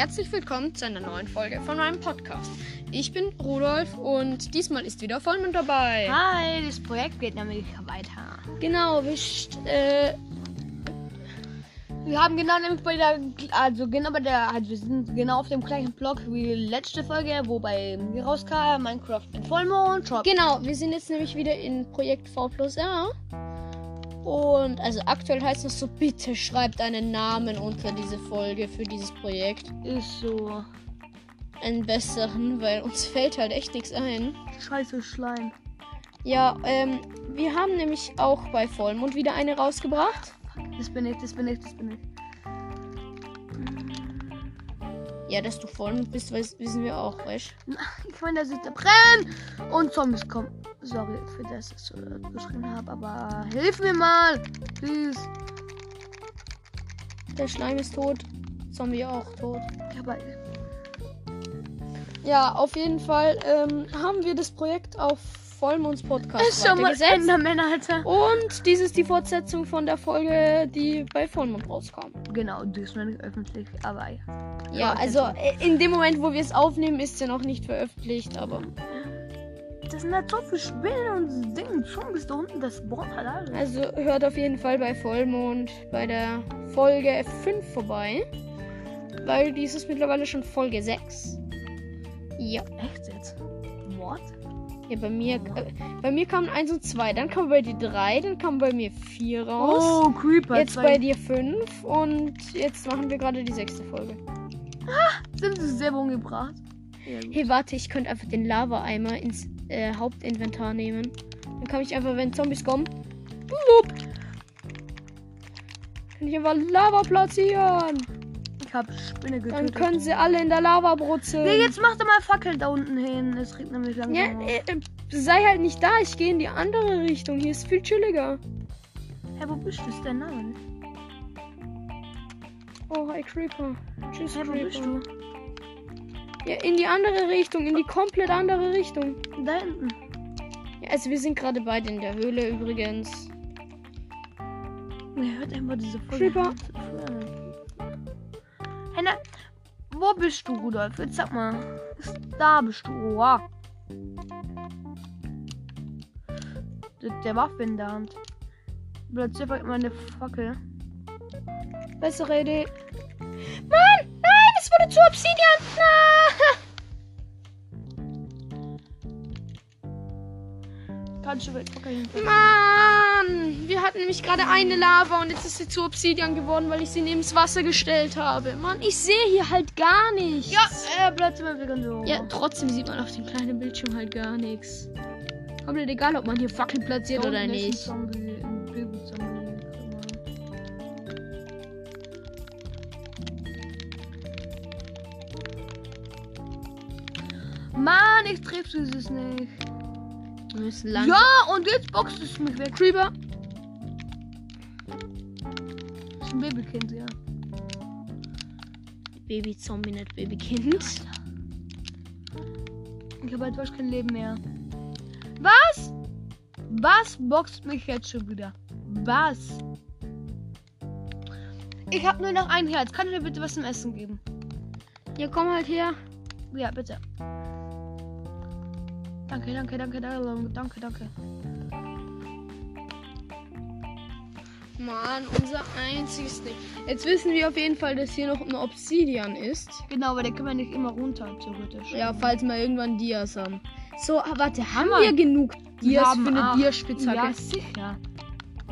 herzlich willkommen zu einer neuen Folge von meinem Podcast. Ich bin Rudolf und diesmal ist wieder Vollmond dabei. Hi, das Projekt geht nämlich weiter. Genau, wir, äh, Wir haben genau nämlich bei der, also genau bei der, also wir sind genau auf dem gleichen Blog wie die letzte Folge, wo bei mir rauskam, Minecraft in Vollmond, Shop. genau, wir sind jetzt nämlich wieder in Projekt V plus R. Und also aktuell heißt es so, bitte schreibt einen Namen unter diese Folge für dieses Projekt. Ist so. Einen besseren, weil uns fällt halt echt nichts ein. Scheiße Schleim. Ja, ähm, wir haben nämlich auch bei Vollmond wieder eine rausgebracht. Das bin ich, das bin ich, das bin ich. Ja, dass du Vollmond bist, weiß, wissen wir auch, weißt Ich meine, da sind der Brenn und Zombies kommen. Sorry für das, dass ich so laut geschrien habe, aber hilf mir mal. Please. Der Schleim ist tot. Zombie auch tot. Ja, Ja, auf jeden Fall ähm, haben wir das Projekt auf Vollmonds Podcast ist schon mal. Enderman, Alter. Und dies ist die Fortsetzung von der Folge, die bei Vollmond rauskam. Genau, die ist noch nicht öffentlich, aber ja. Ja, Ja, also äh, in dem Moment, wo wir es aufnehmen, ist sie noch nicht veröffentlicht, aber. Das sind halt so viele Spinnen und Dinge. Schon bis da unten, das spawnt halt alles. Also hört auf jeden Fall bei Vollmond bei der Folge 5 vorbei. Weil dies ist mittlerweile schon Folge 6. Ja. Echt jetzt? Ja, bei mir, äh, bei mir kamen 1 und 2, dann kam bei dir 3, dann kam bei mir 4 raus. Oh, Creeper. jetzt zwei. bei dir 5 und jetzt machen wir gerade die sechste Folge. Sind sie selber umgebracht? Ja. Hey, warte, ich könnte einfach den Lava-Eimer ins äh, Hauptinventar nehmen. Dann kann ich einfach, wenn Zombies kommen, blub, kann ich einfach Lava platzieren. Ich hab Spinne Dann getötet. können sie alle in der Lava brutzeln. Nee, jetzt mach doch mal Fackel da unten hin. Es regt nämlich langsam. ja, äh, äh, sei halt nicht da, ich gehe in die andere Richtung. Hier ist viel chilliger. Hä, wo bist du? Ist dein Name? Oh, hi Creeper. Tschüss, wo Creeper. bist du? Ja, in die andere Richtung, in die komplett andere Richtung. Da hinten. Ja, also wir sind gerade beide in der Höhle übrigens. Mir hört einfach diese Folge. Creeper. Na, wo bist du, Rudolf? Jetzt sag mal. Da bist du. Oha. Der, der Waffe in der Hand. Plötzlich einfach meine Fackel. Bessere Idee. Mann, nein, es wurde zu Obsidian. Kannst Fackel hinter. Mann, wir hatten nämlich gerade eine Lava und jetzt ist sie zu Obsidian geworden, weil ich sie neben das Wasser gestellt habe. Mann, ich sehe hier halt gar nichts. Ja, äh, plötzlich mal wieder so. Ja, trotzdem sieht man auf dem kleinen Bildschirm halt gar nichts. Komplett egal, ob man hier Fackel platziert oder nicht. Zombie, Baby-Zombie. Mann, ich treffe dieses nicht. Wir müssen lang. Ja, und jetzt boxt es mich weg. Creeper. Das ist ein Babykind, ja. Baby-Zombie, nicht Babykind. Ich habe halt fast kein Leben mehr. Was? Was boxt mich jetzt schon wieder? Was? Ich habe nur noch ein Herz. Kann ich mir bitte was zum Essen geben? Ja, komm halt her. Ja, bitte. Danke, danke, danke, danke, danke, danke. Mann, unser einziges Ding. Jetzt wissen wir auf jeden Fall, dass hier noch ein Obsidian ist. Genau, aber der kann man nicht immer runter, theoretisch. Ja, falls wir irgendwann Dias haben. So, ah, warte, haben wir. wir genug Dias haben für eine. Dia-Spitzhacke? Ja, sicher.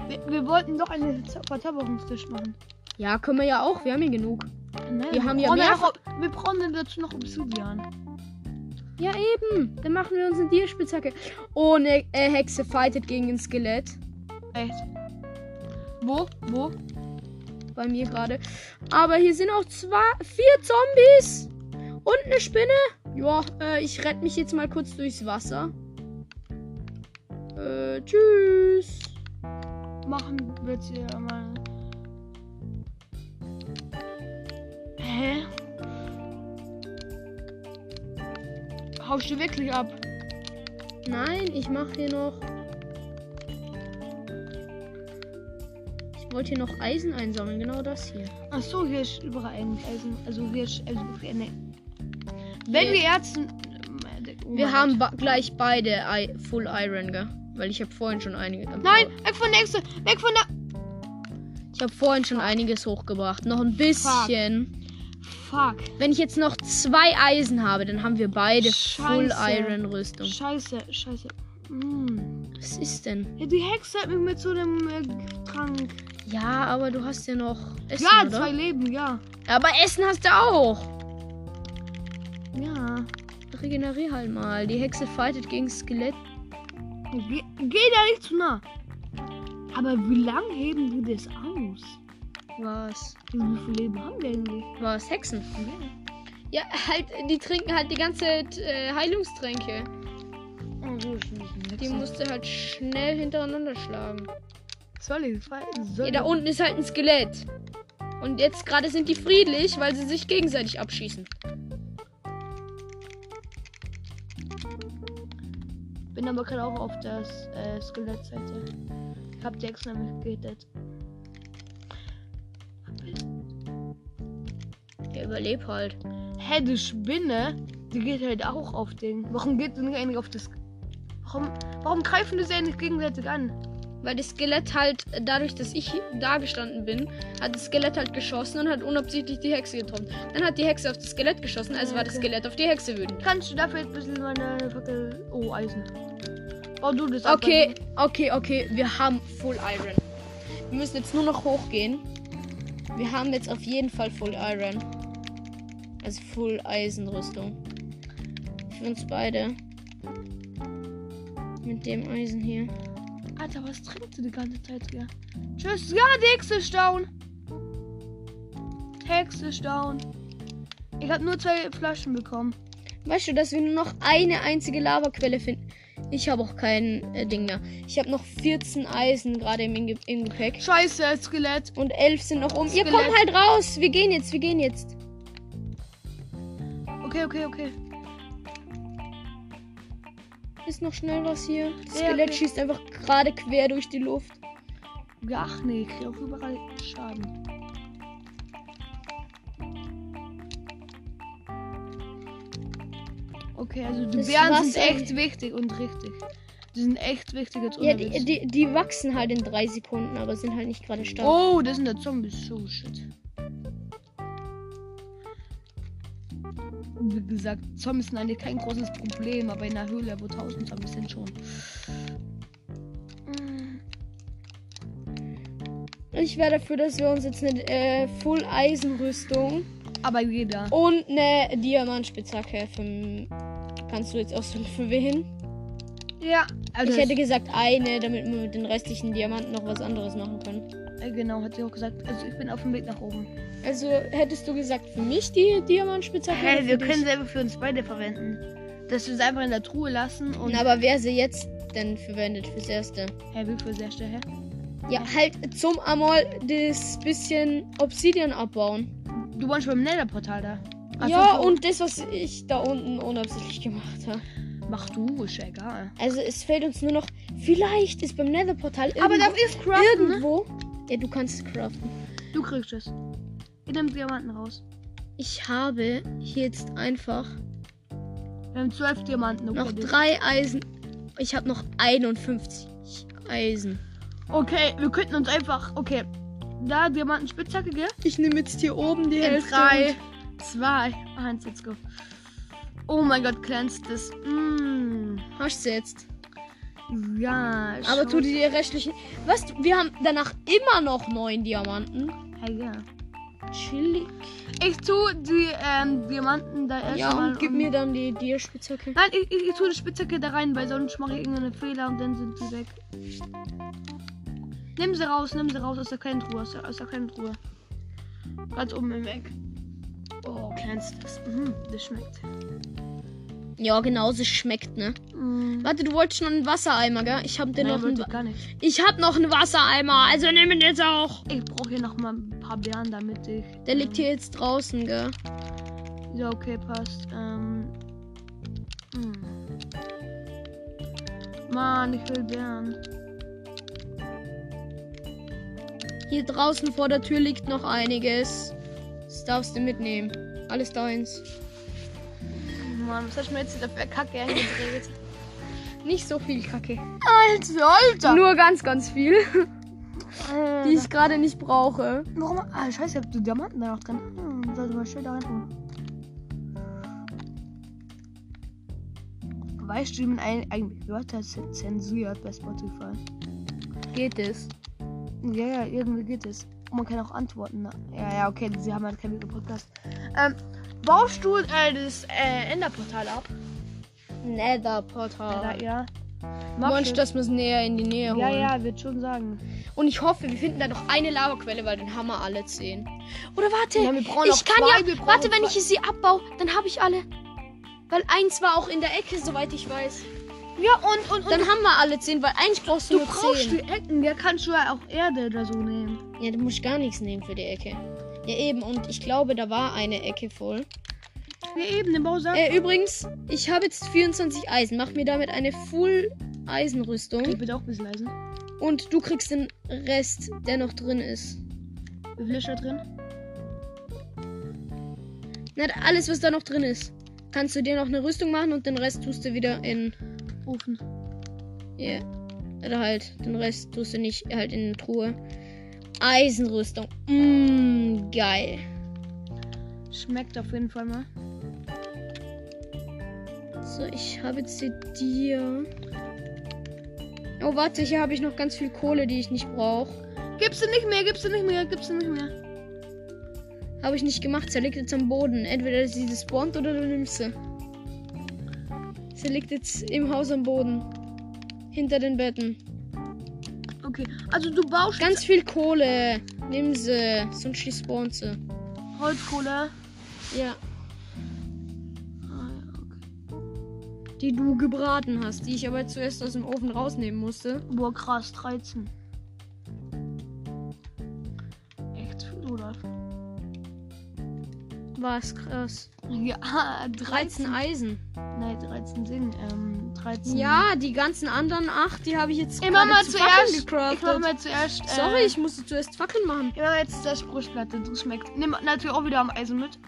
Wir, wir wollten doch einen Ver- Verzauberungstisch machen. Ja, können wir ja auch. Wir haben ja genug. Nein, Wir haben ja brauchen mehr- noch, Wir brauchen dazu noch Obsidian. Ja, eben. Dann machen wir uns eine Dia-Spitzhacke. Oh, eine äh, Hexe fightet gegen ein Skelett. Echt? Wo? Wo? Bei mir gerade. Aber hier sind auch zwei, vier Zombies. Und eine Spinne. Ja, äh, ich rette mich jetzt mal kurz durchs Wasser. Äh, tschüss. Machen wir jetzt hier mal. Hä? Haust du wirklich ab? Nein, ich mache hier noch. wollte hier noch Eisen einsammeln. Genau das hier. Ach so, hier ist überall Eisen. Also hier ist also ne. Wenn wir Erzen. Oh Wir haben gleich beide I Full Iron, gell? Weil ich habe vorhin schon einige. Nein, weg von der Echse! Weg von der. Ich habe vorhin schon einiges hochgebracht. Noch ein bisschen. Fuck. Wenn ich jetzt noch zwei Eisen habe, dann haben wir beide Full Scheiße. Iron Rüstung. Scheiße, scheiße. Mm. Was ist denn? Ja, die Hexe hat mich mit so einem äh, Trank. Ja, aber du hast ja noch Essen, Ja, oder? zwei Leben, ja. Aber Essen hast du auch. Ja. Regenerier halt mal. Die Hexe fightet gegen Skelett. Geh, geh da nicht zu nah. Aber wie lange heben die das aus? Was? Wie viele Leben haben die eigentlich? Was? Hexen? Ja, halt, die trinken halt die ganze Zeit äh, Heilungstränke. Also, Die musst du halt schnell hintereinander schlagen. Soll ich? Soll Ja, da unten ist halt ein Skelett. Und jetzt gerade sind die friedlich, weil sie sich gegenseitig abschießen. Bin aber gerade auch auf das äh, Skelettseite. Ich hab die Hexe nämlich überleb halt. Hä, die Spinne, die geht halt auch auf Ding. Warum geht die nicht eigentlich auf das. Warum, warum greifen die sich nicht gegenseitig an? Weil das Skelett halt, dadurch, dass ich da gestanden bin, hat das Skelett halt geschossen und hat unabsichtlich die Hexe getroffen. Dann hat die Hexe auf das Skelett geschossen, also war das Okay. Skelett auf die Hexe wütend. Kannst du dafür jetzt ein bisschen meine Fackel. Oh, Eisen. Bau du das Okay, okay, okay, wir haben Full Iron. Wir müssen jetzt nur noch hochgehen. Wir haben jetzt auf jeden Fall Full Iron. Also Full Eisenrüstung. Für uns beide. Mit dem Eisen hier. Alter, was trinkt sie die ganze Zeit hier? Tschüss. Ja, die Hexe ist down. Hexe ist down. Ich habe nur zwei Flaschen bekommen. Weißt du, dass wir nur noch eine einzige Lavaquelle finden? Ich habe auch kein äh, Ding mehr. Ich habe noch 14 Eisen gerade im, im Gepäck. Scheiße, Skelett. Und 11 sind noch um. Ihr Skelett. kommt halt raus. Wir gehen jetzt, wir gehen jetzt. Okay, okay, okay. Ist noch schnell was hier. Das Ja, Skelett okay. schießt einfach gerade quer durch die Luft. Ja, Ach nee, ich krieg auch überall Schaden. Okay, also die Das Bären sind echt wichtig und richtig. Die sind echt wichtig jetzt Ja, die, die, die wachsen halt in drei Sekunden, aber sind halt nicht gerade stark. Oh, das sind der Zombies. So shit. Gesagt, Zombies sind eigentlich kein großes Problem, aber in der Höhle, wo tausend Zombies sind schon. Mm. Ich wäre dafür, dass wir uns jetzt eine äh, Full Eisenrüstung Aber jeder. und eine Diamantspitzhacke für. Kannst du jetzt aussuchen für wen? Ja, also Ich hätte gesagt eine, damit wir mit den restlichen Diamanten noch was anderes machen können. Äh, genau, hat sie auch gesagt. Also ich bin auf dem Weg nach oben. Also hättest du gesagt für mich die Diamantspitzhacke? Für wir können sie einfach für uns beide verwenden. Dass wir sie einfach in der Truhe lassen und. Na, aber wer sie jetzt denn verwendet fürs Erste? Hä, wie sehr schnell, hä? Ja, halt zum einmal das bisschen Obsidian abbauen. Du wohnst beim Nether-Portal da. Ach ja, so. und das, was ich da unten unabsichtlich gemacht habe. Mach du, ist ja egal. Also es fällt uns nur noch. Vielleicht ist beim Nether-Portal Aber irgendwo. darf ich craften? Ne? Ja, du kannst es craften. Du kriegst es. Ich nehme Diamanten raus. Ich habe hier jetzt einfach Wir haben zwölf Diamanten. Okay, noch drei Eisen. Ich habe noch 51 Eisen. okay, wir könnten uns einfach. Okay. Da, Diamantenspitzhacke, gell? Ich nehme jetzt hier oben die In Hälfte. drei, zwei, eins, let's go. Oh mein Gott, glänzt das. Mm. Hast du jetzt. Ja, Aber schon. tu die restlichen. Was? Wir haben danach immer noch neun Diamanten. Hey, ja. Chillig. Ich tue die ähm, Diamanten da erst Ja, mal. und gib mir dann die Dierspitzhacke. Nein, ich, ich, ich tue die Spitzhacke da rein, weil sonst mache ich irgendeinen Fehler und dann sind die weg. Nimm sie raus, nimm sie raus aus der kleinen Truhe, aus der, aus der kleinen Truhe. Ganz oben im Eck. Oh, kennst das? Mhm, das schmeckt. Ja, genau, so schmeckt, ne? Mhm. Warte, du wolltest schon einen Wassereimer, gell? Ich hab dir Nein, noch einen. gar nicht. Ich hab noch einen Wassereimer, also nimm ihn jetzt auch. Ich brauche hier noch mal ein paar Beeren, damit ich. Der liegt hier jetzt draußen, gell? Ja, okay, passt. Ähm. hm. Mann, ich will Beeren. Hier draußen vor der Tür liegt noch einiges. Das darfst du mitnehmen. Alles deins. Mann, was hast du mir jetzt wieder für Kacke eingedreht? Nicht so viel Kacke. Alter, Alter! Nur ganz, ganz viel, Alter. die ich gerade nicht brauche. Warum? Ah, scheiße, ich hab die Diamanten da noch drin. Hm, sollte mal schön da rein tun. Weißt du, wie man ein- eigentlich Wörter zensiert bei Spotify? Geht es? Ja, ja, irgendwie geht es. Und man kann auch antworten. ne? Ja, ja, okay, sie haben halt keinen Video-Podcast. Ähm, baust du äh, das äh, Enderportal ab? Nether-Portal. Ja, ja. Mach dass wir es näher in die Nähe holen? Ja, ja, wird schon sagen. Und ich hoffe, wir finden da noch eine Lavaquelle, weil dann haben wir alle zehn. Oder warte, Ja, wir brauchen ich kann zwei, ja. Warte, wenn ich sie abbaue, dann habe ich alle. Weil eins war auch in der Ecke, soweit ich weiß. Ja, und, und, und Dann haben wir alle zehn, weil eigentlich brauchst du, du nur brauchst zehn. die Ecken. Ja, kannst du ja auch Erde oder so nehmen. Ja, du musst gar nichts nehmen für die Ecke. Ja, eben. Und ich glaube, da war eine Ecke voll. Ja, eben, den Bausack. Äh, übrigens, ich habe jetzt 24 Eisen. Mach mir damit eine Full Eisenrüstung. Ich bitte auch ein bisschen leise. Und du kriegst den Rest, der noch drin ist. Wie viel ist da drin? Na, alles, was da noch drin ist. Kannst du dir noch eine Rüstung machen und den Rest tust du wieder in. Ofen. Ja. Oder halt, den Rest tust du nicht halt in eine Truhe. Eisenrüstung. Mmm, geil. Schmeckt auf jeden Fall mal. So, ich habe jetzt hier dir. Oh, warte, hier habe ich noch ganz viel Kohle, die ich nicht brauche. Gibst du nicht mehr, gibst du nicht mehr, gibst du nicht mehr. Habe ich nicht gemacht. Sie liegt jetzt am Boden. Entweder sie spawnt oder du nimmst sie. Sie liegt jetzt im Haus am Boden. Hinter den Betten. Okay, also du baust Ganz viel Kohle. Nimm sie. Sonst die sie. Holzkohle. Ja. Ah, ja, okay. Die du gebraten hast. Die ich aber zuerst aus dem Ofen rausnehmen musste. Boah, krass, 13. Echt viel, oder? Was krass. Ja, 13 Eisen. Nein, 13 Sing. Ähm, 13. Ja, die ganzen anderen 8, die habe ich jetzt Ich mach mal zu zuerst. Ich mach gecraftet. mal zuerst. Äh, Sorry, ich musste zuerst Fackeln machen. Ich mach jetzt das Brustplatte, das schmeckt. Nimm natürlich auch wieder am Eisen mit.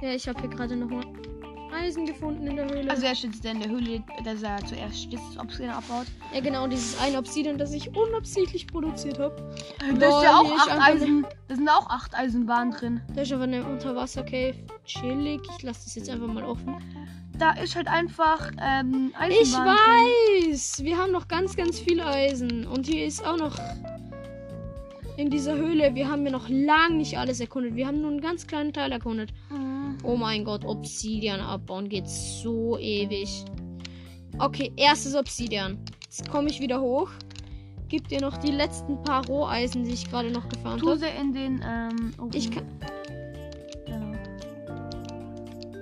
Ja, ich habe hier gerade nochmal Eisen gefunden in der Höhle. Also er steht in der Höhle, dass er zuerst das Obsidian abbaut. ja, genau, dieses eine Obsidian, das ich unabsichtlich produziert habe. Da ist ja auch hier ist 8 einfach Eisen. Da sind auch 8 Eisenbahnen drin. Da ist aber eine Unterwasser-Cave. Chillig. Ich lasse das jetzt einfach mal offen. Da ist halt einfach ähm, Ich Eisenbahn drin. weiß! Wir haben noch ganz, ganz viel Eisen. Und hier ist auch noch in dieser Höhle. Wir haben ja noch lang nicht alles erkundet. Wir haben nur einen ganz kleinen Teil erkundet. Mhm. Oh mein Gott, Obsidian abbauen geht so ewig. Okay, erstes Obsidian. Jetzt komme ich wieder hoch. Gib dir noch die letzten paar Roheisen, die ich gerade noch Tu habe. sie in den. Ähm, Ofen. Ich kann. Genau.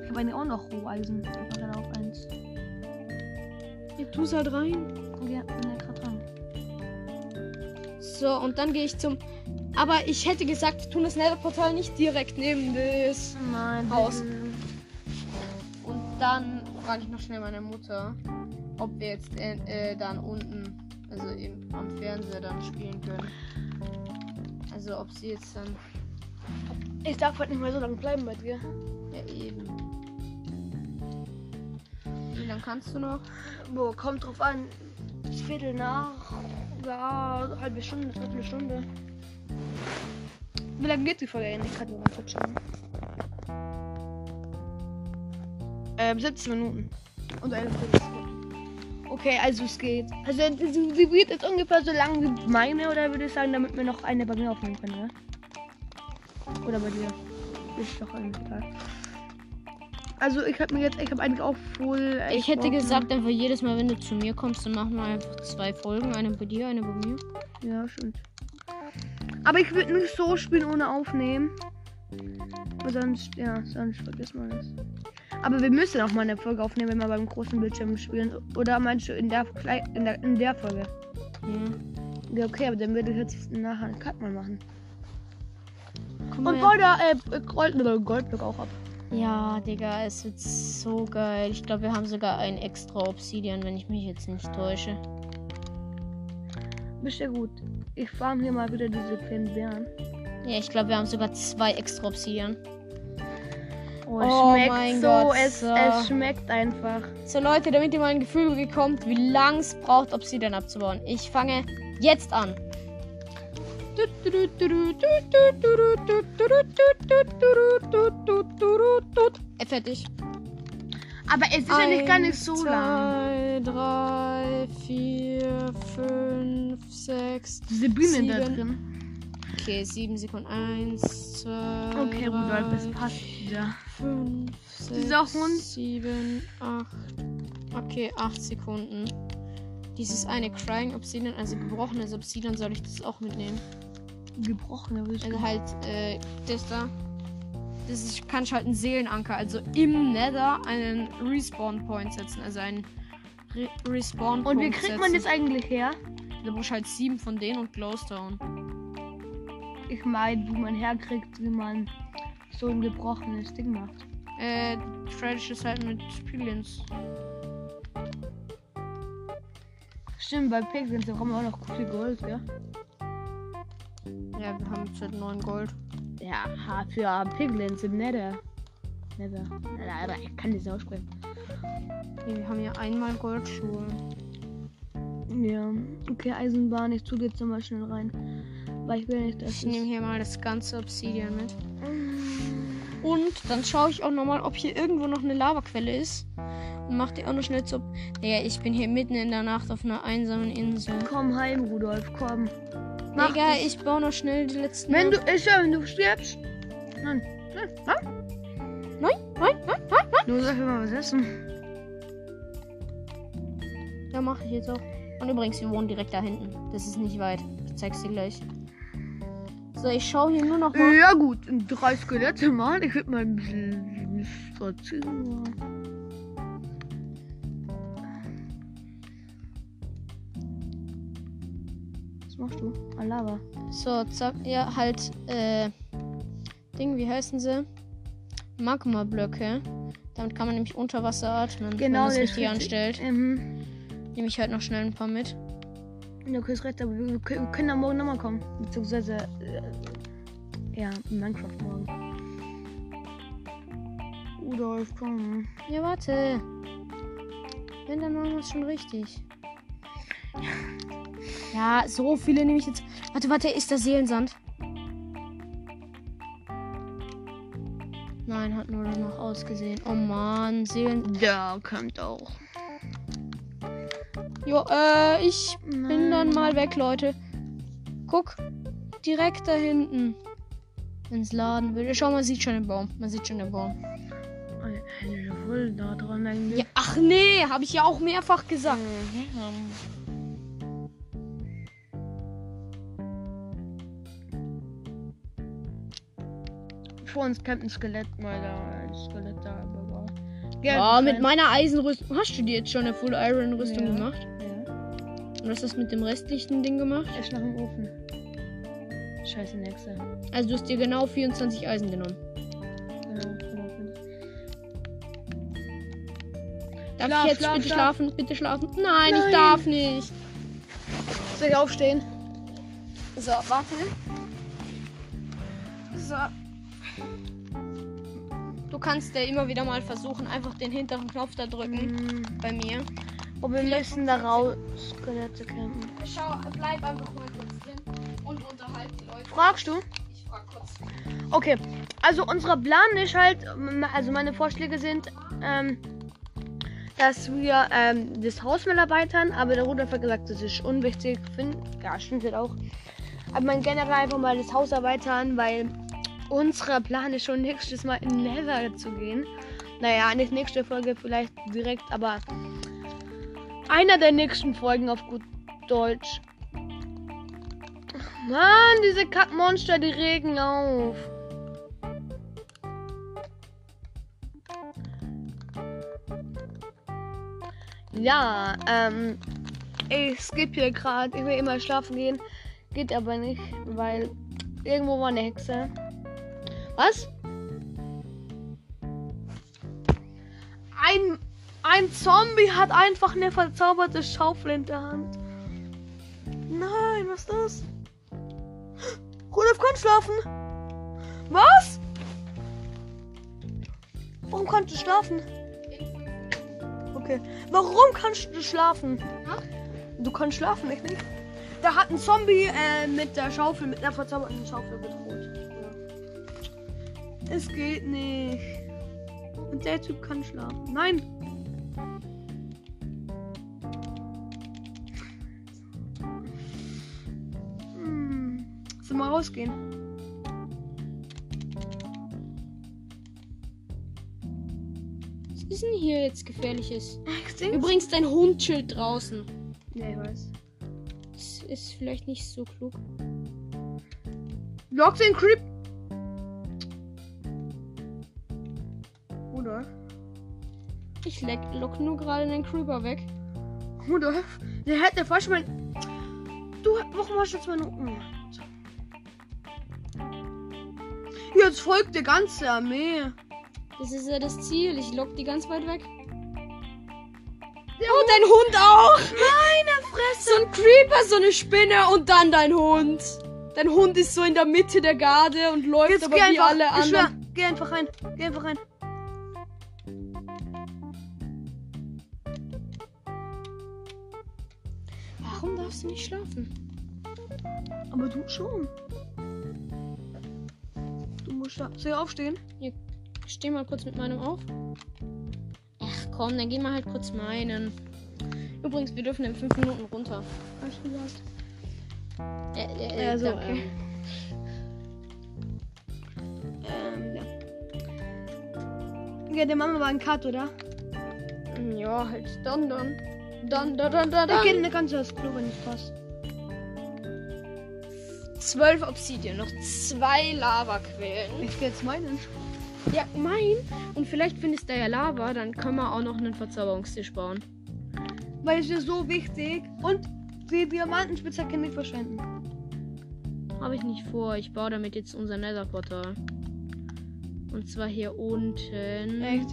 Ich habe auch noch Roheisen. Ich mache dann auch eins. Ja, tu's halt rein. Ja, ja gerade dran. So, und dann gehe ich zum. Aber ich hätte gesagt, tun das Netherportal nicht direkt neben das. Nein, Haus. Und dann frage ich noch schnell meine Mutter, ob wir jetzt äh, äh, dann unten, also im, am Fernseher dann spielen können. Also ob sie jetzt dann. Ich darf halt nicht mehr so lange bleiben bei dir. Ja, eben. Wie lange kannst du noch? Boah, kommt drauf an. Viertel nach. Ja, halbe Stunde, dreiviertel Stunde. Wie lange geht die Folge eigentlich? Ich kann nur mal kurz schauen. Ähm, 17 Minuten. Und eine Viertelstunde. Okay, also es geht. Also sie wird jetzt ungefähr so lang wie meine, oder würde ich sagen, damit wir noch eine bei mir aufnehmen können, ja? Oder bei dir. Ist doch eigentlich egal. Also ich habe mir jetzt, ich habe eigentlich auch voll. Ich hätte gesagt, einfach jedes Mal, wenn du zu mir kommst, dann machen wir einfach zwei Folgen. Eine bei dir, eine bei mir. Ja, stimmt. Aber ich würde nicht so spielen ohne aufnehmen. Aber sonst, ja, sonst vergiss mal das. Aber wir müssen auch mal eine Folge aufnehmen, wenn wir beim großen Bildschirm spielen. Oder meinst du in der, in der, in der Folge? Ja. Ja, okay, aber dann würde ich jetzt nachher einen Cut mal machen. Mal Und da äh, Gold, Goldblock auch ab. Ja, Digga, es wird so geil. Ich glaube, wir haben sogar ein extra Obsidian, wenn ich mich jetzt nicht täusche. Bist ja gut. ich farm hier mal wieder diese kleinen Bären. Ja, ich glaube, wir haben sogar zwei extra Obsidian. Oh, es Oh schmeckt mein so, Gott, es, so. es schmeckt einfach. So Leute, damit ihr mal ein Gefühl bekommt, wie lang es braucht, Obsidian abzubauen. Ich fange jetzt an. Fertig. Aber es ist ja nicht gar nicht so lang. 2, 3, 4, 5, 6. Diese Bienen da drin. Okay, 7 Sekunden. 1, 2, Okay, Rudolf, es passt wieder. 5, 6, Dieser Hund. 7, 8. Okay, 8 Sekunden. Dieses eine Crying Obsidian, also gebrochenes Obsidian, soll ich das auch mitnehmen? Ich Also halt, äh, das da. Das ist, kann ich halt einen Seelenanker, also im Nether einen Respawn-Point setzen. Also einen Re Respawn-Punkt Und wie kriegt man das setzen. eigentlich her? Da brauchst halt sieben von denen und Glowstone. Ich meine, wie man herkriegt, wie man so ein gebrochenes Ding macht. Äh, trade es halt mit Pillions. Stimmt, bei Piglins, da kommen auch noch viel Gold, ja? Ja, wir haben jetzt halt 9 Gold. Ja, für Piglins im Nether. Nether. Nether, ich kann das nicht aussprechen. Okay, wir haben ja einmal Goldschuhe. Ja, okay, Eisenbahn, ich tue jetzt nochmal schnell rein. Weil ich will nicht, dass Ich nehme hier mal das ganze Obsidian mit. Und dann schaue ich auch nochmal, ob hier irgendwo noch eine Lavaquelle ist. Und mach die auch noch schnell zu. Digga, ich bin hier mitten in der Nacht auf einer einsamen Insel. Komm heim, Rudolf, komm. Mach Digga, das. ich baue noch schnell die letzten. Wenn du, ich wenn du stirbst. Nein, nein, nein. Nein, nein, nein, nein, nein. Nur sag mal was essen. Ja, mache ich jetzt auch. Und übrigens, wir wohnen direkt da hinten. Das ist nicht weit. Ich zeig's dir gleich. So, ich schaue hier nur noch mal. Ja gut, drei Skelette mal. Ich würde mal ein bisschen spazieren. Was machst du? Ah, Lava. So, zack, ja, halt, äh, Ding, wie heißen sie? Magma-Blöcke. Damit kann man nämlich unter Wasser atmen, wenn Genau, man es richtig anstellt. Mhm. Nehme ich halt noch schnell ein paar mit. Ja, okay, ist recht, aber wir, können dann morgen nochmal kommen. Beziehungsweise, äh, ja, in Minecraft morgen. Rudolf, komm. Ja, warte. Wenn, dann machen wir es schon richtig. Ja, so viele nehme ich jetzt. Warte, warte, ist das Seelensand? Nein, hat nur noch ausgesehen. Oh Mann, Seelen. Ja, kommt auch. Jo, äh, ich bin dann mal weg, Leute. Guck, direkt da hinten. Ins Laden will. Schau, man sieht schon den Baum. Man sieht schon den Baum. Da. Ja, ach nee, habe ich ja auch mehrfach gesagt. Vor uns campt ein Skelett da. Ein Skelett da, aber. Ja, mit meiner Eisenrüstung. Hast du dir jetzt schon eine Full Iron Rüstung Ja. gemacht? Ja. Und was hast du mit dem restlichen Ding gemacht? Erst nach dem Ofen. Scheiße, nächste. Also du hast dir genau 24 Eisen genommen. Genau. Darf Schlaf, ich jetzt schlaf, bitte schlaf. schlafen? Bitte schlafen? Nein, Nein. ich darf nicht. Soll ich aufstehen? So, warte. So. Du kannst ja immer wieder mal versuchen, einfach den hinteren Knopf da drücken. Mhm. Bei mir. Und wir müssen da raus Skelette campen. Schau, bleib einfach mal kurz drin und unterhalt die Leute. Fragst du? Ich frag kurz. Okay, also unser Plan ist halt, also meine Vorschläge sind, ähm, dass wir ähm, das Haus mal erweitern, aber der Rudolf hat gesagt, das ist unwichtig. Find, ja, stimmt halt auch. Aber man generell einfach mal das Haus erweitern, weil unser Plan ist schon nächstes Mal in Nether zu gehen. Naja, nicht nächste Folge vielleicht direkt, aber einer der nächsten Folgen auf gut Deutsch. Mann, diese Kackmonster, die regen auf. Ja, ähm, ich skippe hier gerade. Ich will immer schlafen gehen. Geht aber nicht, weil irgendwo war eine Hexe. Was? Ein, ein Zombie hat einfach eine verzauberte Schaufel in der Hand. Nein, was ist das? kann schlafen. Was? Warum kannst du schlafen? Okay. Warum kannst du schlafen? Du kannst schlafen, ich nicht. Da hat ein Zombie äh, mit der Schaufel, mit einer verzauberten Schaufel bedroht. Es geht nicht. Und der Typ kann schlafen. Nein. Hm. Soll mal rausgehen? Was ist denn hier jetzt gefährliches? Echt? Übrigens, dein Hund chillt draußen. Ja, ich weiß. Das ist vielleicht nicht so klug. Lock den Creep. Ich lock nur gerade den Creeper weg. Rudolf. Der hätte fast mein. Du, warum hast du jetzt meine. Jetzt folgt die ganze Armee. Das ist ja das Ziel. Ich lock die ganz weit weg. oh, dein Hund auch! Meine Fresse! So ein Creeper, so eine Spinne und dann dein Hund. Dein Hund ist so in der Mitte der Garde und läuft Jetzt aber wie einfach. alle ich schwör, anderen. geh einfach rein. Geh einfach rein. Nicht schlafen? Aber du schon. Du musst da. Soll ich aufstehen? Ich steh mal kurz mit meinem auf. Ach komm, dann geh mal halt kurz meinen. Übrigens, wir dürfen in fünf Minuten runter. Hast du gesagt? Äh, äh, Ja, so, da, okay. Ähm, ja. Ja, der Mama war ein Cut, oder? ähm, ja, halt dann, dann. Dann, dann, dann, dann. Da dann. geht kannst du wenn es passt. Zwölf Obsidian, noch zwei Lavaquellen. Ich geh jetzt meinen. Ja, mein. Und vielleicht findest du ja Lava, dann können wir auch noch einen Verzauberungstisch bauen. Weil es ist so wichtig. Und die Diamantenspitzhacke nicht verschwenden. Habe ich nicht vor. Ich baue damit jetzt unser Netherportal. Und zwar hier unten. Echt?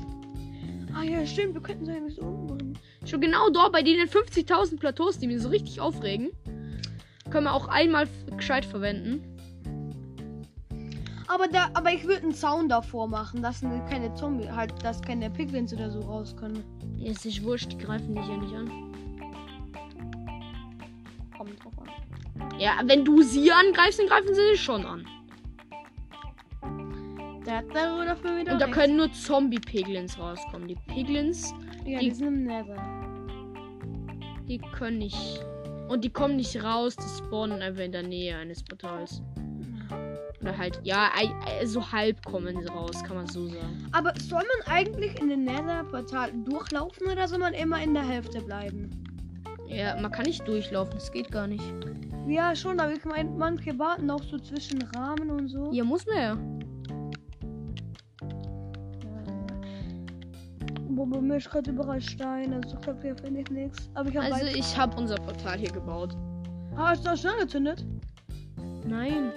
Ah ja, stimmt. Wir könnten es eigentlich so machen. Schon genau dort bei den 50.000 Plateaus, die mich so richtig aufregen. Können wir auch einmal gescheit verwenden. Aber da, aber ich würde einen Zaun davor machen, dass keine Zombie, halt, dass keine Piglins oder so raus können. Ja, es ist wurscht, die greifen dich ja nicht an. Kommt drauf an. Ja, wenn du sie angreifst, dann greifen sie dich schon an. Da der Rudolf mir wieder Und da recht. können nur Zombie-Piglins rauskommen. Die Piglins, Ja, die- die sind im Nether. die können nicht. Und die kommen nicht raus, die spawnen einfach in der Nähe eines Portals. Oder halt, ja, so halb kommen sie raus, kann man so sagen. Aber soll man eigentlich in den Nether-Portal durchlaufen oder soll man immer in der Hälfte bleiben? Ja, man kann nicht durchlaufen, das geht gar nicht. Ja, schon, aber ich meine, manche warten auch so zwischen Rahmen und so. Hier muss man ja. Boah, bei mir ist gerade überall Stein, also ich glaube, hier finde ich nichts. Aber ich habe Also ich habe unser Portal hier gebaut. Ah, hast du auch schon angezündet? Nein.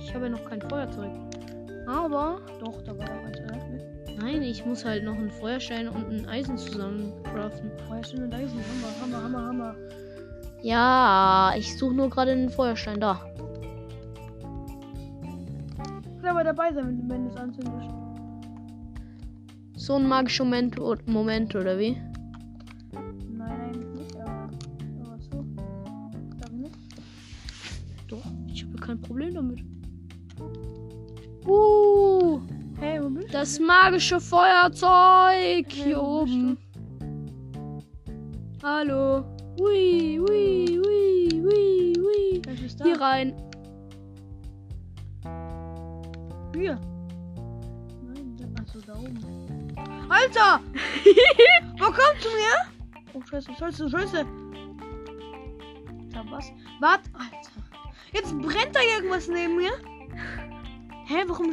Ich habe ja noch kein Feuerzeug. Aber, Doch, da war doch eins, oder? Nein, ich muss halt noch einen Feuerstein und ein Eisen zusammen craften. Feuerstein und Eisen. Hammer, Hammer, Hammer, Hammer. Ja, ich suche nur gerade einen Feuerstein da. Ich will aber dabei sein, wenn, wenn du es anzündest. So ein magischer Moment, Moment oder wie? Nein, eigentlich nicht, aber, aber so. Glaube ich nicht. Doch, ich habe kein Problem damit. Uh, Hey, wo bist das magische Feuerzeug hier wo bist oben. Hallo. Ui, ui, ui, ui, ui. du? Hier rein. Hier. Nein, achso, da oben. Alter! Wo kommst du mir? Oh, scheiße, scheiße, scheiße. Da was? Warte, Alter. Jetzt brennt da irgendwas neben mir. Hä, warum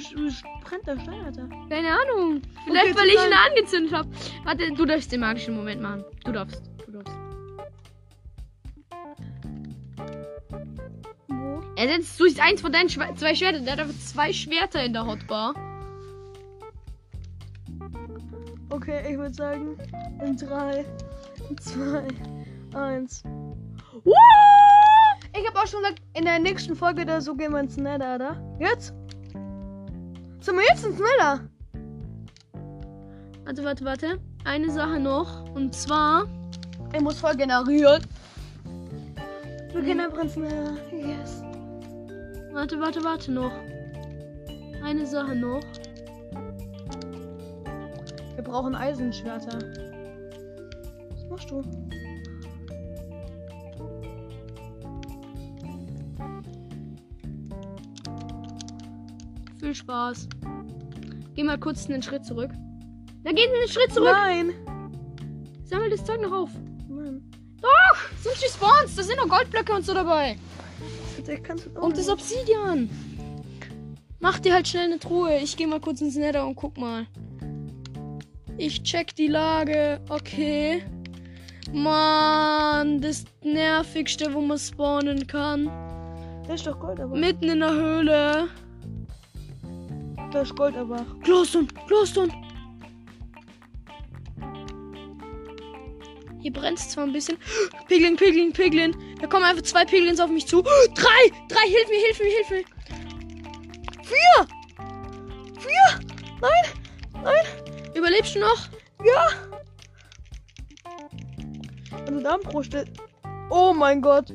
brennt der Stein, Alter? Keine Ahnung. Vielleicht, Okay, weil ich ihn angezündet habe. Warte, du darfst den magischen Moment machen. Du darfst. Du darfst. Wo? Er setzt durch eins von deinen Schwe zwei Schwertern. Der hat aber zwei Schwerter in der Hotbar. Okay, ich würde sagen, in 3, 2, 1. Woo! Ich habe auch schon gesagt, in der nächsten Folge oder so gehen wir ins Nether, oder? Jetzt? Sollen wir jetzt ins Nether? Warte, warte, warte. Eine Sache noch. Und zwar. Er muss voll generieren. Wir gehen einfach ins Nether. Yes. Warte, warte, warte noch. Eine Sache noch. Wir brauchen Eisenschwerter. Was machst du? Viel Spaß. Geh mal kurz einen Schritt zurück. Da geht einen Schritt zurück. Nein. Sammel das Zeug noch auf. Nein. Doch! Sind die Spawns? Da sind noch Goldblöcke und so dabei. Und das. Obsidian. Mach dir halt schnell eine Truhe. Ich gehe mal kurz ins Nether und guck mal. Ich check die Lage. Okay. Mann, das nervigste, wo man spawnen kann. Da ist doch Gold, aber. Mitten in der Höhle. Da ist Gold, aber. Glowstone, Glowstone. Hier brennt es zwar ein bisschen. Piglin, Piglin, Piglin. Da kommen einfach zwei Piglins auf mich zu. Drei! Drei! Hilf mir, hilf mir, hilf mir! Vier! Vier! Nein! Nein! Überlebst du noch? Ja! Also Darmbrust. Oh mein Gott!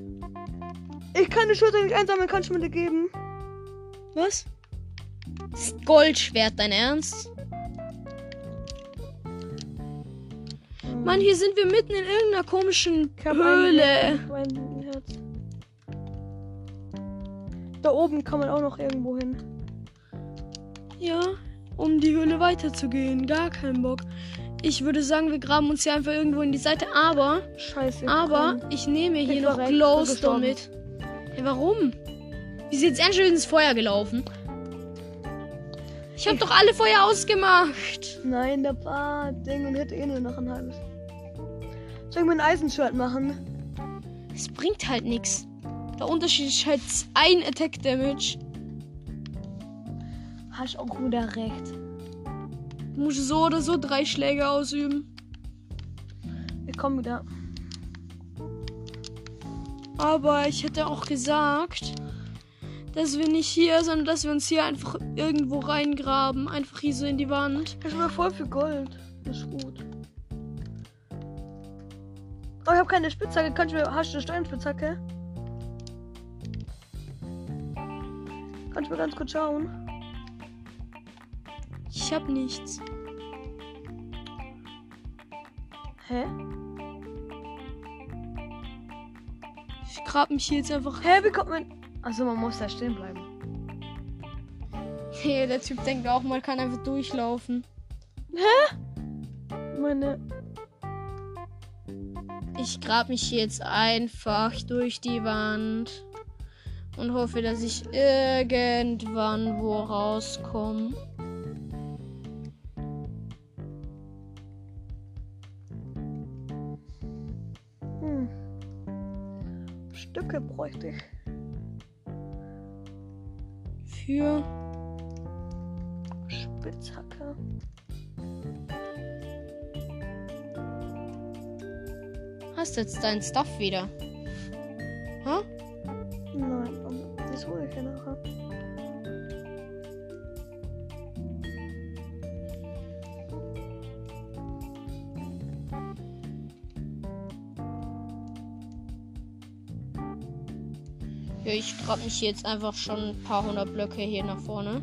Ich kann die Schulter nicht einsammeln, kannst du mir die geben? Was? Das Goldschwert, dein Ernst? Mann, hier sind wir mitten in irgendeiner komischen Höhle. Da oben kann man auch noch irgendwo hin. Ja, um die Höhle weiterzugehen. Gar keinen Bock. Ich würde sagen, wir graben uns hier einfach irgendwo in die Seite. Aber, Scheiße. aber, ich nehme hier Ich noch recht, Glowstone mit. Ja, warum? Wir sind jetzt ernsthaft ins Feuer gelaufen. Ich habe doch alle Feuer ausgemacht. Nein, der war Ding und hätte eh nur noch ein halbes. Soll ich mir ein Eisenshirt machen? Es bringt halt nichts. Der Unterschied ist halt ein Attack Damage. Hast auch wieder recht. Du musst so oder so drei Schläge ausüben. Ich komm wieder. Aber ich hätte auch gesagt, dass wir nicht hier, sondern dass wir uns hier einfach irgendwo reingraben. Einfach hier so in die Wand. Ich habe voll viel Gold. Das ist gut. Oh, ich habe keine Spitzhacke. Kannst du mir, hast du eine Steinspitzhacke? Kannst du mir ganz kurz schauen? Ich hab nichts. Hä? Ich grab mich hier jetzt einfach. Hä, wie kommt man. Also man muss da stehen bleiben. Hey, der Typ denkt auch, man kann einfach durchlaufen. Meine. Ich grab mich hier jetzt einfach durch die Wand und hoffe, dass ich irgendwann wo rauskomme. Stücke bräuchte ich. Für Spitzhacke. hast jetzt deinen Stuff wieder. Hä? Nein, aber das hole ich ja nachher. Grab mich jetzt einfach schon ein paar hundert Blöcke hier nach vorne.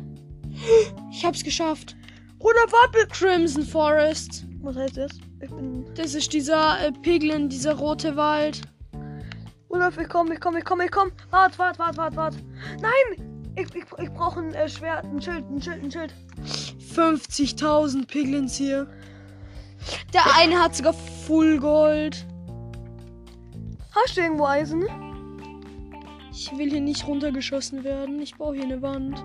Ich hab's geschafft. Bruder, warte! Crimson Forest. Was heißt das? Ich bin. Das ist dieser äh, Piglin, dieser rote Wald. Rudolf, ich komm, ich komm, ich komm, ich komm. Wart, wart, wart, wart, wart. Nein! Ich, ich, ich brauche ein äh, Schwert, ein Schild, ein Schild, ein Schild. 50.000 Piglins hier. Der eine hat sogar Full Gold. Hast du irgendwo Eisen? Ich will hier nicht runtergeschossen werden. Ich baue hier eine Wand.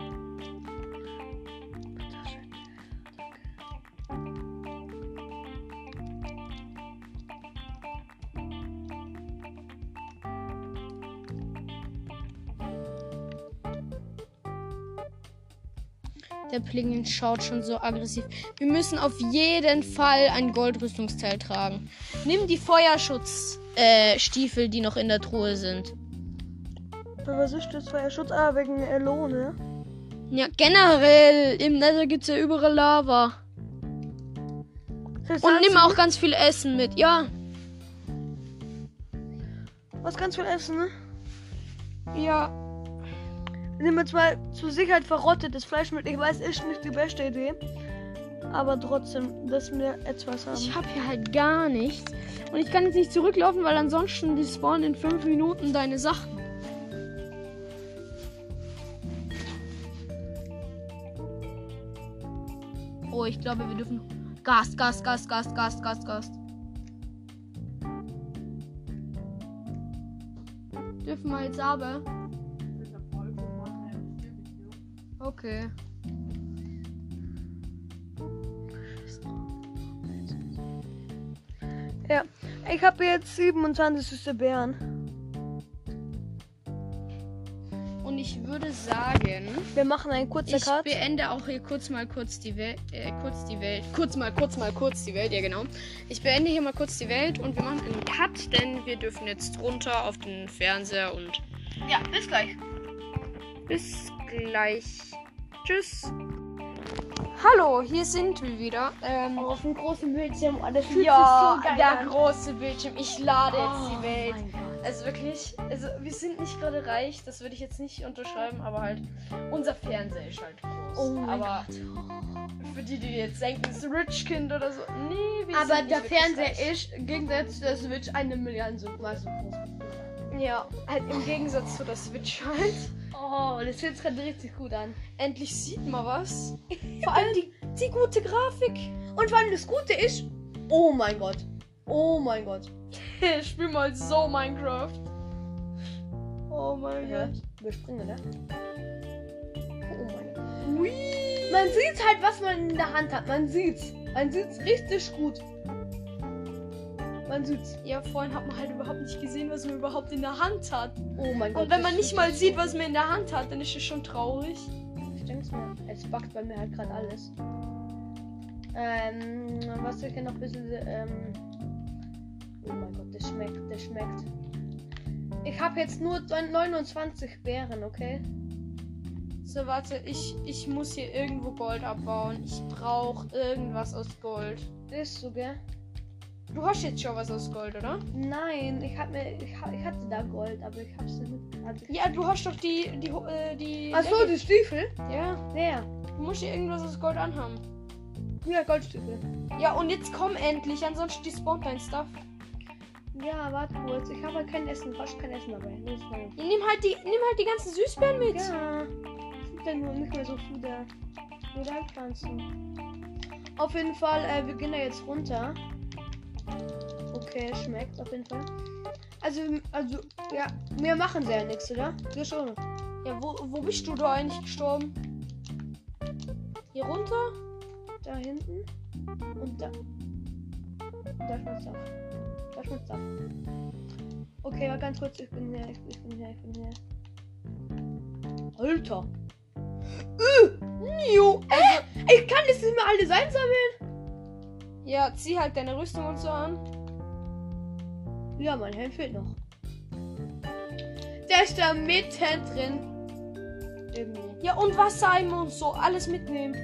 Der Plingen schaut schon so aggressiv. Wir müssen auf jeden Fall ein Goldrüstungsteil tragen. Nimm die Feuerschutzstiefel, äh, die noch in der Truhe sind. Für was ist das? Feuerschutz? Ah, wegen äh, Lohn, ne? Ja, generell. Im Nether gibt's ja überall Lava. Für das Und nimm auch ganz viel Essen mit. Ja. Was ganz viel essen, ne? Ja. Nimm jetzt mal zur Sicherheit verrottetes Fleisch mit. Ich weiß, ist nicht die beste Idee. Aber trotzdem, dass wir etwas haben. Ich habe hier halt gar nichts. Und ich kann jetzt nicht zurücklaufen, weil ansonsten die spawnen in fünf Minuten deine Sachen. Oh, ich glaube, wir dürfen. Gas, Gas, Gas, Gas, Gas, Gas, Gas. Dürfen wir jetzt aber? Okay. Ja. Ich habe jetzt 27 süße Beeren. Und ich würde sagen, Wir machen einen kurzen ich Cut. beende auch hier kurz mal kurz die Welt, äh, kurz die Welt, kurz mal, kurz mal, kurz die Welt, ja genau. Ich beende hier mal kurz die Welt und wir machen einen Cut, denn wir dürfen jetzt runter auf den Fernseher und Ja, bis gleich. bis gleich. Tschüss. Hallo, hier sind wir wieder. Ähm, Auf dem großen Bildschirm. Oh, das ja, sich so geil der an. große Bildschirm. Ich lade jetzt Oh die Welt. Gott. Also wirklich, also wir sind nicht gerade reich, das würde ich jetzt nicht unterschreiben, aber halt unser Fernseher ist halt groß. Oh mein aber für die, die jetzt denken, es ist Rich Kind oder so, nee, wir Aber sind der nicht Fernseher reich. ist im Gegensatz zu der Switch eine Milliarde so groß. Ja, halt im Gegensatz zu der Switch halt. Oh, das fühlt sich gerade richtig gut an. Endlich sieht man was. Vor allem die, die gute Grafik. Und vor allem das Gute ist, oh mein Gott. Oh mein Gott. Ich spiel mal so Minecraft. Oh mein Ja. Gott. Wir springen, ne? Oh mein Gott. Ui. Man sieht halt, was man in der Hand hat. Man sieht's. Man sieht's richtig gut. Man sieht's. Ja, vorhin hat man halt überhaupt nicht gesehen, was man überhaupt in der Hand hat. Oh mein Gott. Und wenn man nicht mal sieht, was man in der Hand hat, dann ist es schon traurig. Ich denk's mir. Es backt bei mir halt gerade alles. Ähm, was ich noch ein bisschen. Ähm, oh mein Gott, das schmeckt, das schmeckt. Ich habe jetzt nur 29 Beeren, okay? So, warte, ich, ich muss hier irgendwo Gold abbauen. Ich brauche irgendwas aus Gold. Ist so, gell? Du hast jetzt schon was aus Gold, oder? Nein, ich hab mir, ich, ich hatte da Gold, aber ich hab's nicht. Also, Ja, du hast doch die, die, äh, die. Achso, Decke. die Stiefel? Ja, Wer? du musst hier irgendwas aus Gold anhaben. Ja, Goldstiefel. Ja, und jetzt komm endlich, ansonsten die spawnt dein Stuff. Ja, warte kurz. Ich habe halt kein Essen, fast kein Essen dabei. Nur. Ja, nimm halt die, nimm halt die ganzen Süßbeeren mit. Ja. Sind denn nur nicht mehr so viele Modellpflanzen. Auf jeden Fall, äh, wir gehen da jetzt runter. Okay, schmeckt auf jeden Fall. Also, also, ja, wir machen sehr nichts, oder? Wir schon. Ja, wo, wo bist du da eigentlich gestorben? Hier runter? Da hinten. Und da. Da ist mein Mein Stuff. Okay, mal ganz kurz. Ich bin hier, ich, ich bin hier, ich bin hier. Alter. Jo. Also, ich kann das nicht mehr alles einsammeln. Ja, zieh halt deine Rüstung und so an. Ja, mein Helm fehlt noch. Der ist da mitten drin. Ja, und Wassereimer und so, alles mitnehmen.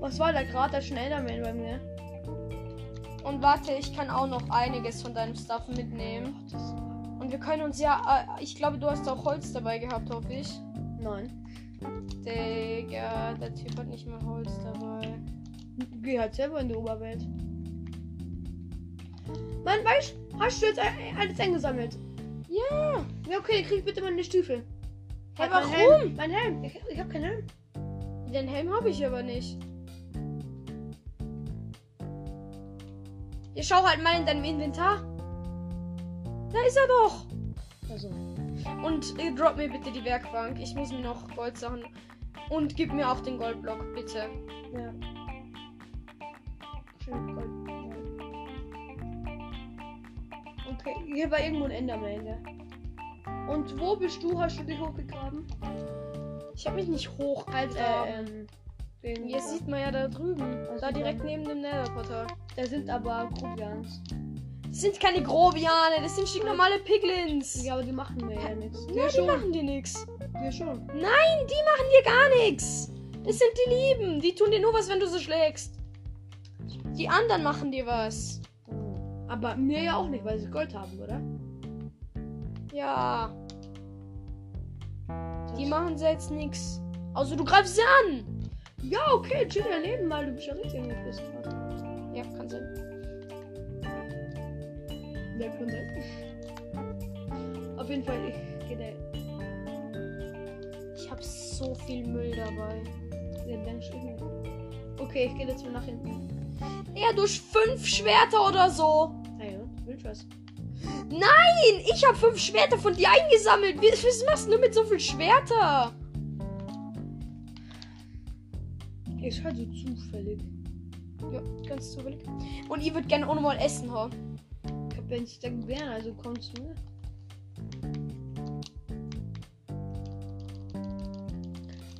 Was war da gerade? Da ist ein Enderman bei mir. Und warte, ich kann auch noch einiges von deinem Stuff mitnehmen. Und wir können uns ja. Äh, ich glaube, du hast auch Holz dabei gehabt, hoffe ich. Nein. Digga, der Typ hat nicht mal Holz dabei. Geh halt selber in die Oberwelt. Mann, weißt hast du jetzt alles eingesammelt? Ja. Ja, okay, krieg bitte meine Stiefel. Hä, Halt, warum? Mein Helm. Mein Helm. Ich, ich hab keinen Helm. Den Helm habe ich aber nicht. Ja, schau halt mal in deinem Inventar. Da ist er doch. Also. Und äh, drop mir bitte die Werkbank. Ich muss mir noch Goldsachen. Und gib mir auch den Goldblock, bitte. Ja. Schön Gold. Okay, hier war irgendwo ein Enderman, ja. Und wo bist du? Hast du dich hochgegraben? Ich habe mich nicht hoch Halt, als äh, ähm, den, Hier sieht man ja da drüben. Also Da direkt neben dem Netherportal. Da sind aber Grubians. Das sind keine Grobiane, das sind stinknormale Piglins. Ja, aber die machen mir ja nichts. Ja, die machen dir nichts. Wir schon. Nein, die machen dir gar nichts. Das sind die Lieben. Die tun dir nur was, wenn du sie schlägst. Die anderen machen dir was. Aber mir ja auch nicht, weil sie Gold haben, oder? Ja. Die machen selbst nichts. Also du greifst sie an. Ja, okay, chill daneben mal. Du bist ja richtig angepisst. Ja, kann sein. Ja, kann sein. Auf jeden Fall, ich gehe da. Ich hab so viel Müll dabei. Okay, ich gehe jetzt mal nach hinten. Ja, durch fünf Schwerter oder so. Hey, willst du was? Nein, ich habe fünf Schwerter von dir eingesammelt. Was machst du mit so viel Schwerter? Ist halt so zufällig. Ja, ganz zufällig. Und ihr würdet gerne auch nochmal essen, ha? Ich hab ja nicht da gern, also kommst du.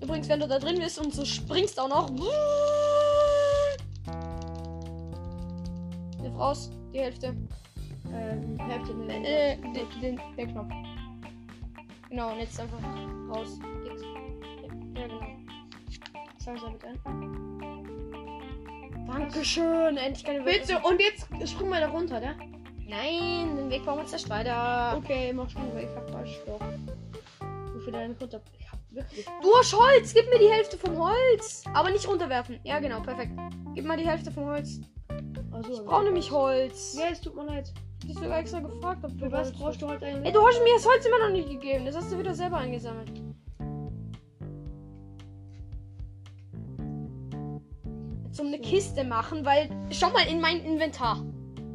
Übrigens, wenn du da drin bist und so springst auch noch. Wirf raus, die Hälfte. Ähm, Hälfte ne. Äh, den, den, den Knopf. Genau, und jetzt einfach raus. Sag mal bitte. Dankeschön, endlich keine Bitte, und jetzt spring mal da runter, ne? Nein, den Weg bauen wir uns erst weiter. Okay, mach schon, ich hab falsch doch. Wofür deine runter? Ich hab wirklich. Du hast Holz, gib mir die Hälfte vom Holz. Aber nicht runterwerfen. Ja, genau, perfekt. Gib mal die Hälfte vom Holz. Also, Ich brauche nämlich Holz. Ja, es tut mir leid. Ich hab sogar extra gefragt, ob du Für was Holz brauchst du Ey, eigentlich? du hast mir das Holz immer noch nicht gegeben. Das hast du wieder selber eingesammelt. Um eine Kiste machen, weil. Schau mal in mein Inventar.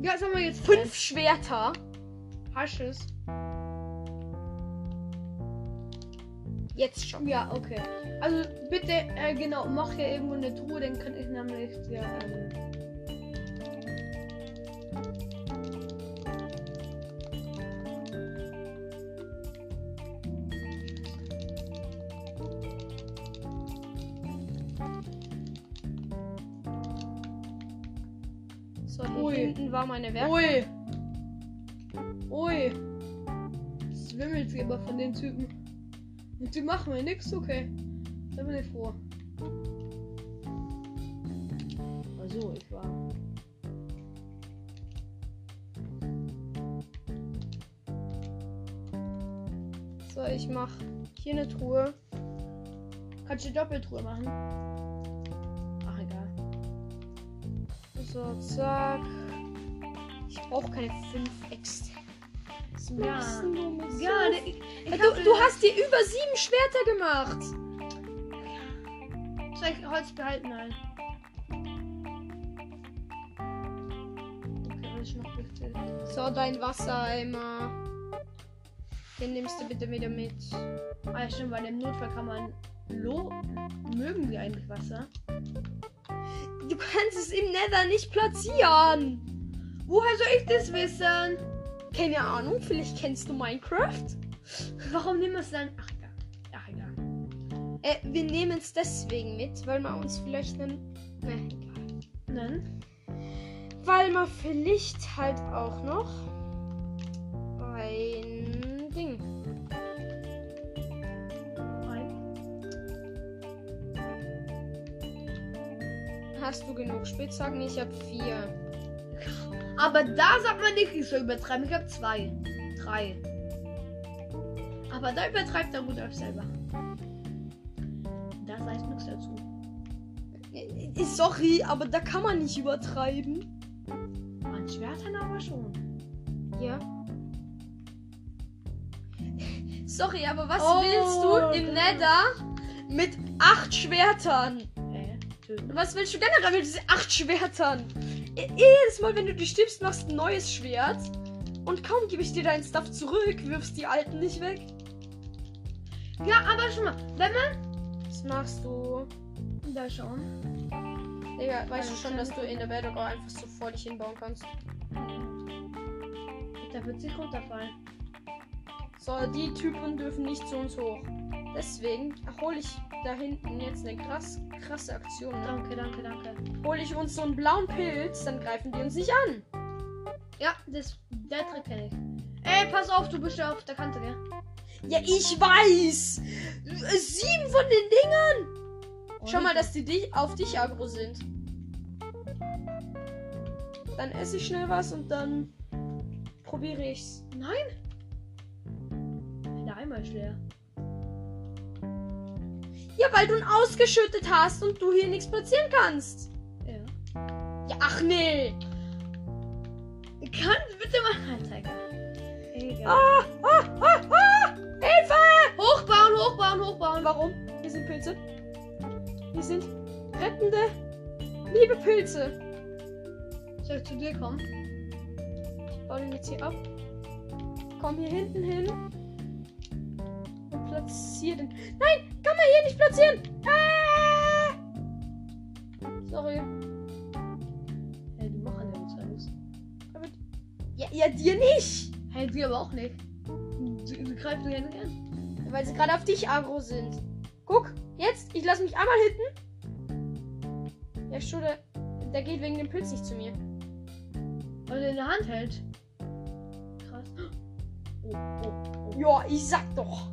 Ja, sagen wir jetzt Fünf Schwerter. Hast es? Jetzt schon. Ja, okay. Also bitte, äh, genau, mach hier irgendwo eine Truhe, dann kann ich nämlich ja, ähm, war meine Werkbank. Ui! Ui! Es wimmelt aber von den Typen. Und die machen mir nichts, okay. Da bin ich froh. Also, ich war. So, ich mach hier eine Truhe. Kannst du Doppeltruhe machen? Ach, egal. So, zack. Brauche keine fünf extra. Was Ja. Ja, viel? ich, ich du, du hast dir über sieben Schwerter gemacht. Soll ich Holz behalten? Nein. Okay? So, dein Wassereimer. Den nimmst du bitte wieder mit. Ah, ja, stimmt, weil im Notfall kann man. Lo mögen die eigentlich Wasser? Du kannst es im Nether nicht platzieren. Woher soll ich das wissen? Keine Ahnung, vielleicht kennst du Minecraft. Warum nehmen wir es dann? Ach, egal. Ach, egal. Äh, wir nehmen es deswegen mit, weil man uns vielleicht einen. Ne, egal. Dann? Weil man vielleicht halt auch noch ein Ding. Nein. Hast du genug Spitzhacken? Ich habe vier. Aber da sagt man nicht, ich soll übertreiben. Ich habe zwei. Drei. Aber da übertreibt er Rudolf selber. Da sage ich nichts dazu. Äh, Sorry, aber da kann man nicht übertreiben. An Schwertern aber schon. Ja. Sorry, aber was Oh, willst du im okay. Nether mit acht Schwertern? Äh. Was willst du generell mit diesen acht Schwertern? Jedes Mal, wenn du die stirbst, machst du ein neues Schwert. Und kaum gebe ich dir deinen Stuff zurück, wirfst die alten nicht weg. Ja, aber schon mal. Wenn man. Was machst du? Da schauen. Digga, weißt du schon, dass du in der Welt auch einfach so vor dich hinbauen kannst? Da wird sich runterfallen. So, die Typen dürfen nicht zu uns hoch. Deswegen hole ich da hinten jetzt eine krass, krasse Aktion. Ne? Danke, danke, danke. Hole ich uns so einen blauen Pilz, dann greifen die uns nicht an. Ja, das, der Trick kenne ich. Ey, pass auf, du bist ja auf der Kante, gell? Ja, ich weiß. Sieben von den Dingern. Schau mal, dass die dich, auf dich aggro sind. Dann esse ich schnell was und dann probiere ich's. Nein! Eimer ist leer. Ja, weil du ihn ausgeschüttet hast und du hier nichts platzieren kannst. Ja. Ja, ach nee. Kannst bitte mal anzeigen. Egal. Ah, ah, ah, ah. Hilfe! Hochbauen, hochbauen, hochbauen. Warum? Hier sind Pilze. Hier sind rettende, liebe Pilze. Soll ich zu dir kommen? Ich baue den jetzt hier ab. Komm hier hinten hin. Platziere den. Nein! Kann man hier nicht platzieren! Ah! Sorry. Hey, die machen ja nichts alles. Aber, ja, ja, dir nicht! Hey, die aber auch nicht. Sie, sie greifen ja nicht an. Weil sie gerade auf dich agro sind. Guck, jetzt, ich lasse mich einmal hinten. Ja, Schude, der geht wegen dem Pilz nicht zu mir. Weil er in der Hand hält. Krass. Oh, oh, oh. Ja, ich sag doch.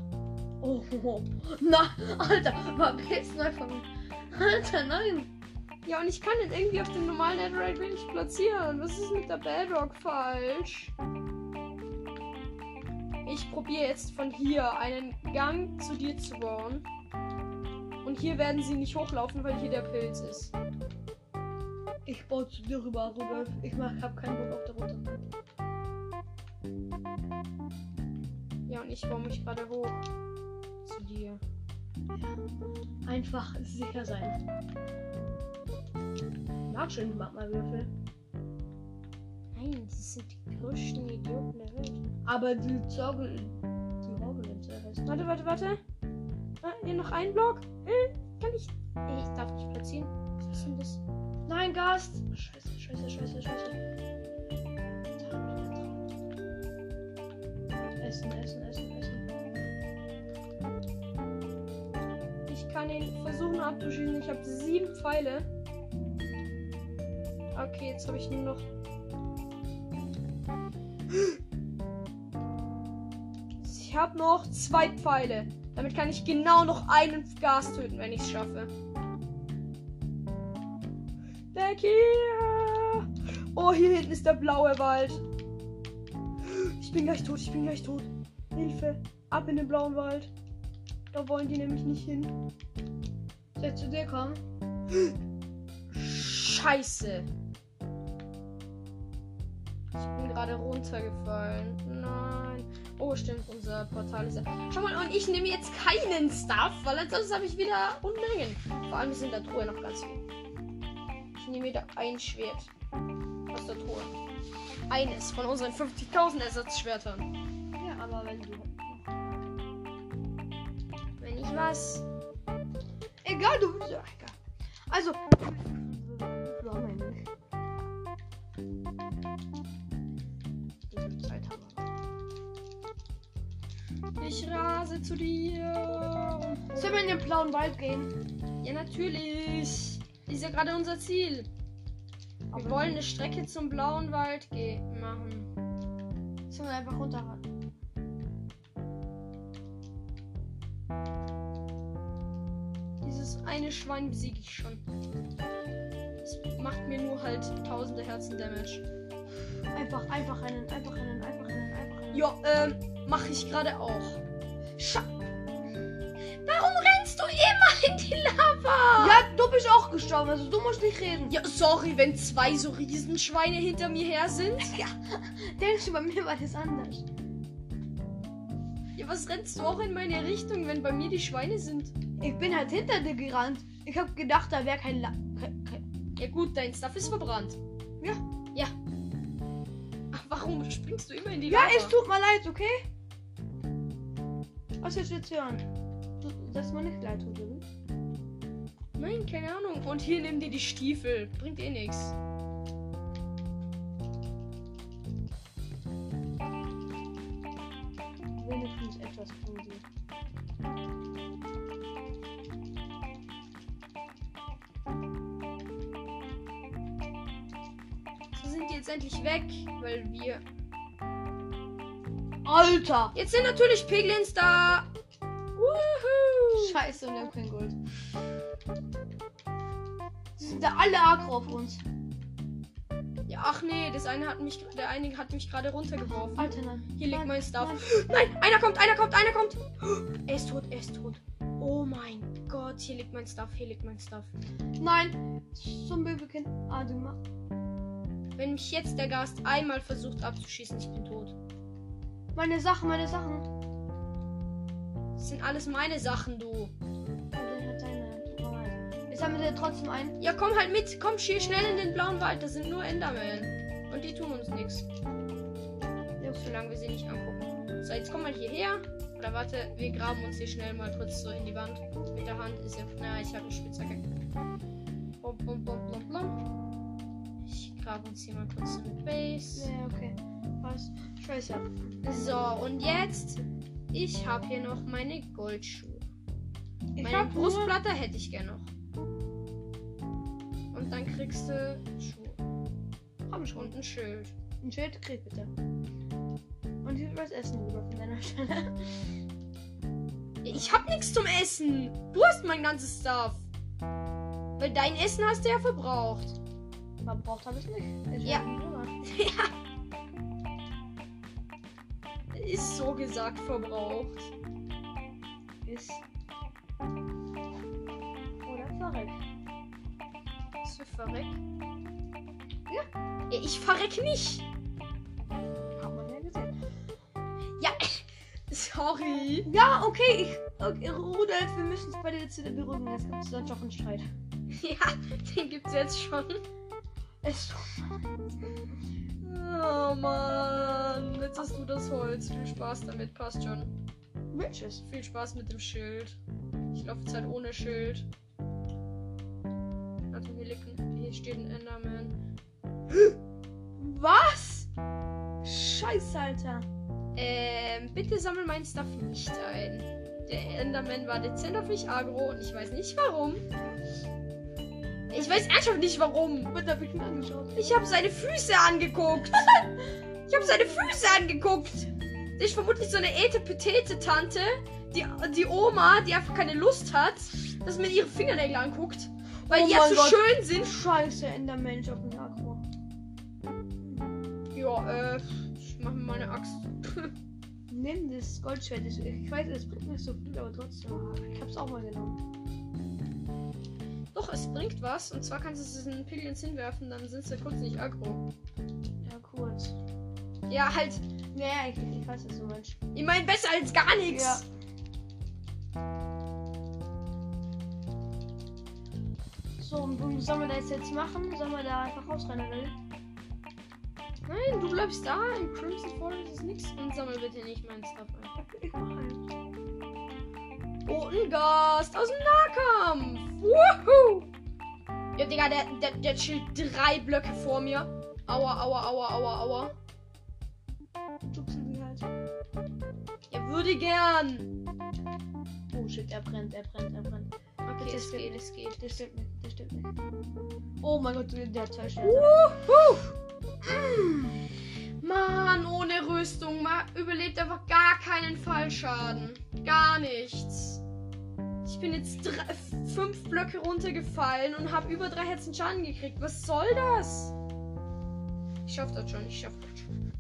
Oh, oh. Na, Alter, war Pilz neu von mir. Alter, nein. Ja, und ich kann den irgendwie auf dem normalen Netherite Range platzieren. Was ist mit der Bedrock falsch? Ich probiere jetzt von hier einen Gang zu dir zu bauen. Und hier werden sie nicht hochlaufen, weil hier der Pilz ist. Ich baue zu dir rüber, Rudolf. Ich mach, hab keinen Bock auf der Runter. Ja, und ich baue mich gerade hoch. Zu dir. Einfach sicher sein. Mag schön Magma-Würfel. Nein, das sind die größten Idioten der Welt. Aber die Zorgel. Die Hobbelins heißt. Warte, warte, warte. Ah, hier noch ein Block. Äh, kann ich. Ich darf nicht platzieren. Was ist denn das? Nein, Gast! Scheiße, scheiße, scheiße, scheiße. Essen, essen, essen, abzuschießen. Ich habe sieben Pfeile. Okay, jetzt habe ich nur noch. Ich habe noch zwei Pfeile. Damit kann ich genau noch einen Gas töten, wenn ich es schaffe. Weg hier! Oh, hier hinten ist der blaue Wald. Ich bin gleich tot, ich bin gleich tot. Hilfe! Ab in den blauen Wald. Da wollen die nämlich nicht hin. Soll ich zu dir kommen? Scheiße. Ich bin gerade runtergefallen. Nein. Oh, stimmt, unser Portal ist ja. Schau mal, und ich nehme jetzt keinen Stuff, weil ansonsten habe ich wieder Unmengen. Vor allem ist in der Truhe noch ganz viel. Ich nehme wieder ein Schwert aus der Truhe. Eines von unseren 50.000 Ersatzschwertern. Ja, aber wenn du. Wenn ich was. Egal, du bist ja egal. Also. Ich rase zu dir. Sollen wir in den blauen Wald gehen? Ja, natürlich. Ist ja gerade unser Ziel. Wir wollen eine Strecke zum blauen Wald ge machen. Sollen wir einfach runterraten? Eine Schwein besiege ich schon. Es macht mir nur halt tausende Herzen Damage. Einfach, einfach rennen, einfach rennen, einfach rennen, einfach rennen. Ja, ähm, mache ich gerade auch. Scha Warum rennst du immer in die Lava? Ja, du bist auch gestorben, also du musst nicht reden. Ja, sorry, wenn zwei so Riesenschweine hinter mir her sind. Denkst du, bei mir war das anders? Ja, was rennst du auch in meine Richtung, wenn bei mir die Schweine sind? Ich bin halt hinter dir gerannt. Ich hab gedacht, da wäre kein, La kein, kein Ja gut, dein Stuff ist verbrannt. Ja. Ja. Ach, warum springst du immer in die Ja, Lava? es tut mir leid, okay? Was du jetzt hören? Dass man nicht leid tut, oder? Nein, keine Ahnung. Und hier nimm dir die Stiefel. Bringt eh nichts. Alter! Jetzt sind natürlich Piglins da. Woohoo! Scheiße, und wir haben kein Gold. Die sind da alle aggro auf uns. Ja, ach nee, das eine hat mich, der eine hat mich gerade runtergeworfen. Alter, nein. Hier liegt Nein, mein Stuff. nein. Nein, einer kommt, einer kommt, einer kommt. Er ist tot, er ist tot. Oh mein Gott, hier liegt mein Stuff, hier liegt mein Stuff. Nein! Zombie bekennt. Ah, du machst. Wenn mich jetzt der Gast einmal versucht abzuschießen, ich bin tot. Meine Sachen, meine Sachen. Das sind alles meine Sachen, du. Ja. Jetzt haben wir trotzdem einen. Ja, komm halt mit. Komm, schiel schnell in den blauen Wald. Das sind nur Endermen. Und die tun uns nichts. Solange wir sie nicht angucken. So, jetzt komm mal hierher. Oder warte, wir graben uns hier schnell mal kurz so in die Wand. Mit der Hand ist ja. Na, ich habe eine Spitzhacke. Blum, blum, blum, blum, blum. Ich grabe uns hier mal kurz so eine Base. Ja, okay. Was? Scheiße. So, und jetzt. Ich habe hier noch meine Goldschuhe. Ich Meine Brustplatte hätte ich gern noch. Und dann kriegst du Schuhe. Hab ich schon. Und ein Schild. Ein Schild krieg bitte. Und ich will was essen rüber von deiner Stelle. Ich hab nichts zum Essen. Du hast mein ganzes Stuff. Weil dein Essen hast du ja verbraucht. Verbraucht habe ich nicht. Ich Ja. rüber. Ist so gesagt verbraucht. Ist. Oder verreckt. Ist du verreck? Ja. Ich verreck nicht. Hat man ja gesehen. Ja. Sorry. Ja, okay. Ich, okay Rudolf, wir müssen uns bei dir jetzt wieder beruhigen. Es gibt sonst noch einen Streit. Ja, den gibt's jetzt schon. Es Oh Mann. Jetzt hast du das Holz. Viel Spaß damit. Passt schon. Bitches. Viel Spaß mit dem Schild. Ich laufe jetzt halt ohne Schild. Also hier, liegt, ein- hier steht ein Enderman. Was? Scheiße, Alter. Ähm, bitte sammel mein Stuff nicht ein. Der Enderman war dezent auf mich agro und ich weiß nicht warum. Ich weiß ernsthaft nicht warum. Was hab ich ihn angeschaut? Ich habe seine Füße angeguckt. Ich habe seine Füße angeguckt. Das ist vermutlich so eine Etepetete-Tante, die, die Oma, die einfach keine Lust hat, dass man ihre Fingernägel anguckt. Weil Oh die ja so Gott. schön sind. Scheiße, Endermensch auf dem Agro. Ja, äh, ich mach mir mal eine Axt. Nimm das Goldschwert. Ich ich weiß, es bringt nicht so viel, aber trotzdem. Ich hab's auch mal genommen. Doch, es bringt was. Und zwar kannst du es in Piglins hinwerfen, dann sind sie kurz nicht aggro. Ja, kurz. Ja, halt. Ja, ich, ich weiß, was du meinst. Ich meine, besser als gar nichts. Ja. So, und und sollen wir das jetzt machen? Sollen wir da einfach rausrennen, oder? Nein, du bleibst da. Im Crimson Forest ist nichts. Und sammel bitte nicht meinen Stuff ein. Ich mach halt. Oh, ein Gast aus dem Nahkampf. Woohoo! Ja, Digga, der, der, der chillt drei Blöcke vor mir. Aua, aua, aua, aua, aua. Schubsen die halt. Ja, würde gern. Oh shit, er brennt, er brennt, er brennt. Okay, Das es geht. geht, es geht. Der stimmt nicht, der stimmt nicht. Oh mein Gott, der hat zwei Sterne. Wuhu! Mm. Mann, ohne Rüstung überlebt einfach gar keinen Fallschaden. Gar nichts. Ich bin jetzt drei, fünf Blöcke runtergefallen und habe über drei Herzen Schaden gekriegt. Was soll das? Ich schaff das schon, ich schaff das schon.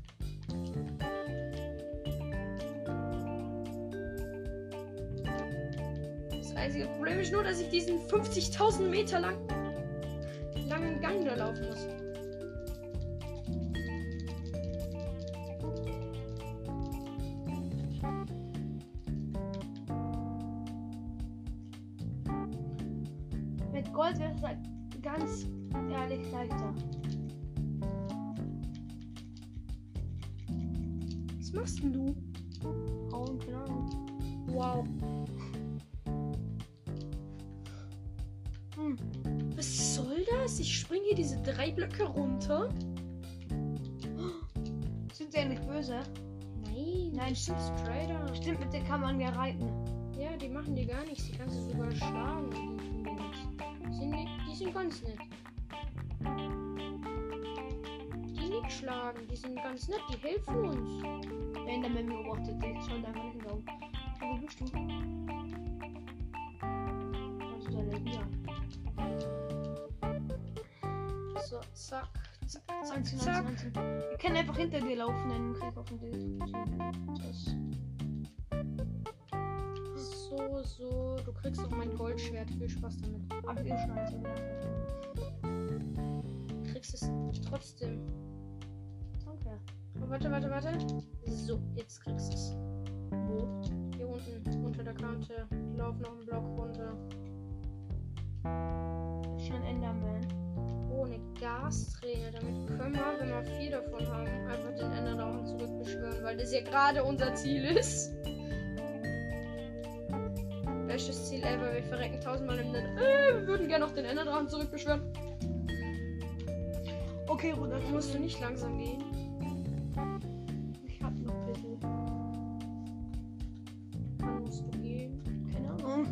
Das einzige Problem ist nur, dass ich diesen 50.000 Meter lang langen Gang da laufen muss. Wäre es ganz ehrlich leichter. Was machst denn du? Hauen, keine Ahnung. Wow. Hm. Was soll das? Ich springe hier diese drei Blöcke runter. Sind sie eigentlich böse? Nein, Nein, sind Strider. Stimmt, mit denen kann man ja reiten. Ja, die machen dir gar nichts. Die kannst du sogar schlagen. Sind, nicht, die sind ganz nett. Weg schlagen. Die sind ganz nett, die helfen uns. Der Enderman beobachtet dich. Soll da mal hinlaufen. Wo bist du? Was ist deine Bier? So, zack, zack, zack, 19, zack. 19, 19. Wir können einfach hinter dir laufen, dann krieg ich auf den. Das. So, so. Du kriegst auch mein Goldschwert. Viel Spaß damit. Ach, ihr schneidet Du kriegst es trotzdem. Danke. Oh, warte, warte, warte. So, jetzt kriegst du es. Wo? Hier unten, unter der Kante. Lauf noch einen Block runter. Schon Enderman. Oh, eine Gasträne. Damit können wir, wenn wir vier davon haben, einfach den Enderdrachen zurückbeschwören, weil das ja gerade unser Ziel ist. Bestes Ziel ever. Wir verrecken tausendmal im Net. Äh, wir würden gerne noch den Enderdrachen zurückbeschwören. Okay. Da musst du nicht langsam gehen. Ich hab noch ein bisschen. Wann musst du gehen? Keine Ahnung.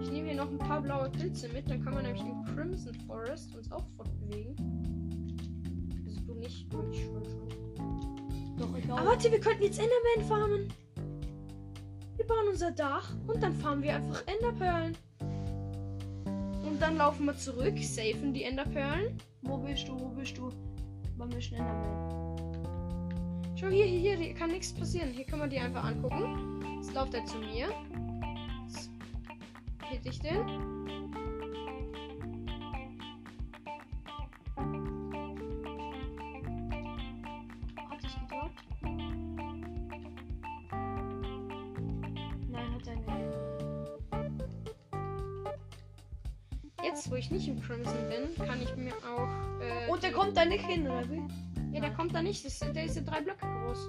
Ich nehme hier noch ein paar blaue Pilze mit, dann kann man nämlich im Crimson Forest uns auch fortbewegen. Also du nicht, ich schon schon. Doch, ich auch. Aber warte, wir könnten jetzt Enderman farmen. Wir bauen unser Dach und dann farmen wir einfach Enderperlen. Und dann laufen wir zurück, safen die Enderperlen. Wo bist du? Wo bist du? Mir ist ein Enderman. Schau hier, hier, hier, hier kann nichts passieren. Hier kann man die einfach angucken. Jetzt läuft er zu mir. Jetzt hit ich den. Crimson bin, kann ich mir auch. Äh, Und der kommt da nicht hin, oder wie? Ja, der kommt da nicht. Das, der ist ja drei Blöcke groß.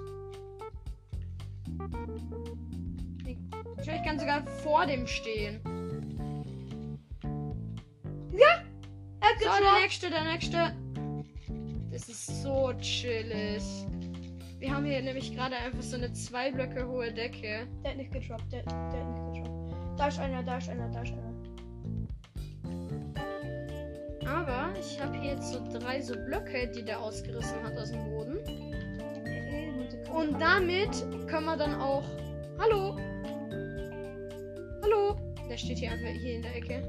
Ich kann sogar vor dem stehen. Er hat So, der nächste, der nächste. Das ist so chillig. Wir haben hier nämlich gerade einfach so eine zwei Blöcke hohe Decke. Der hat nicht gedroppt. Der, der hat nicht gedroppt. Da ist einer, da ist einer, da ist einer. Aber ich habe hier jetzt so drei so Blöcke, die der ausgerissen hat aus dem Boden. Und damit können wir dann auch. Hallo? Hallo? Der steht hier einfach hier in der Ecke.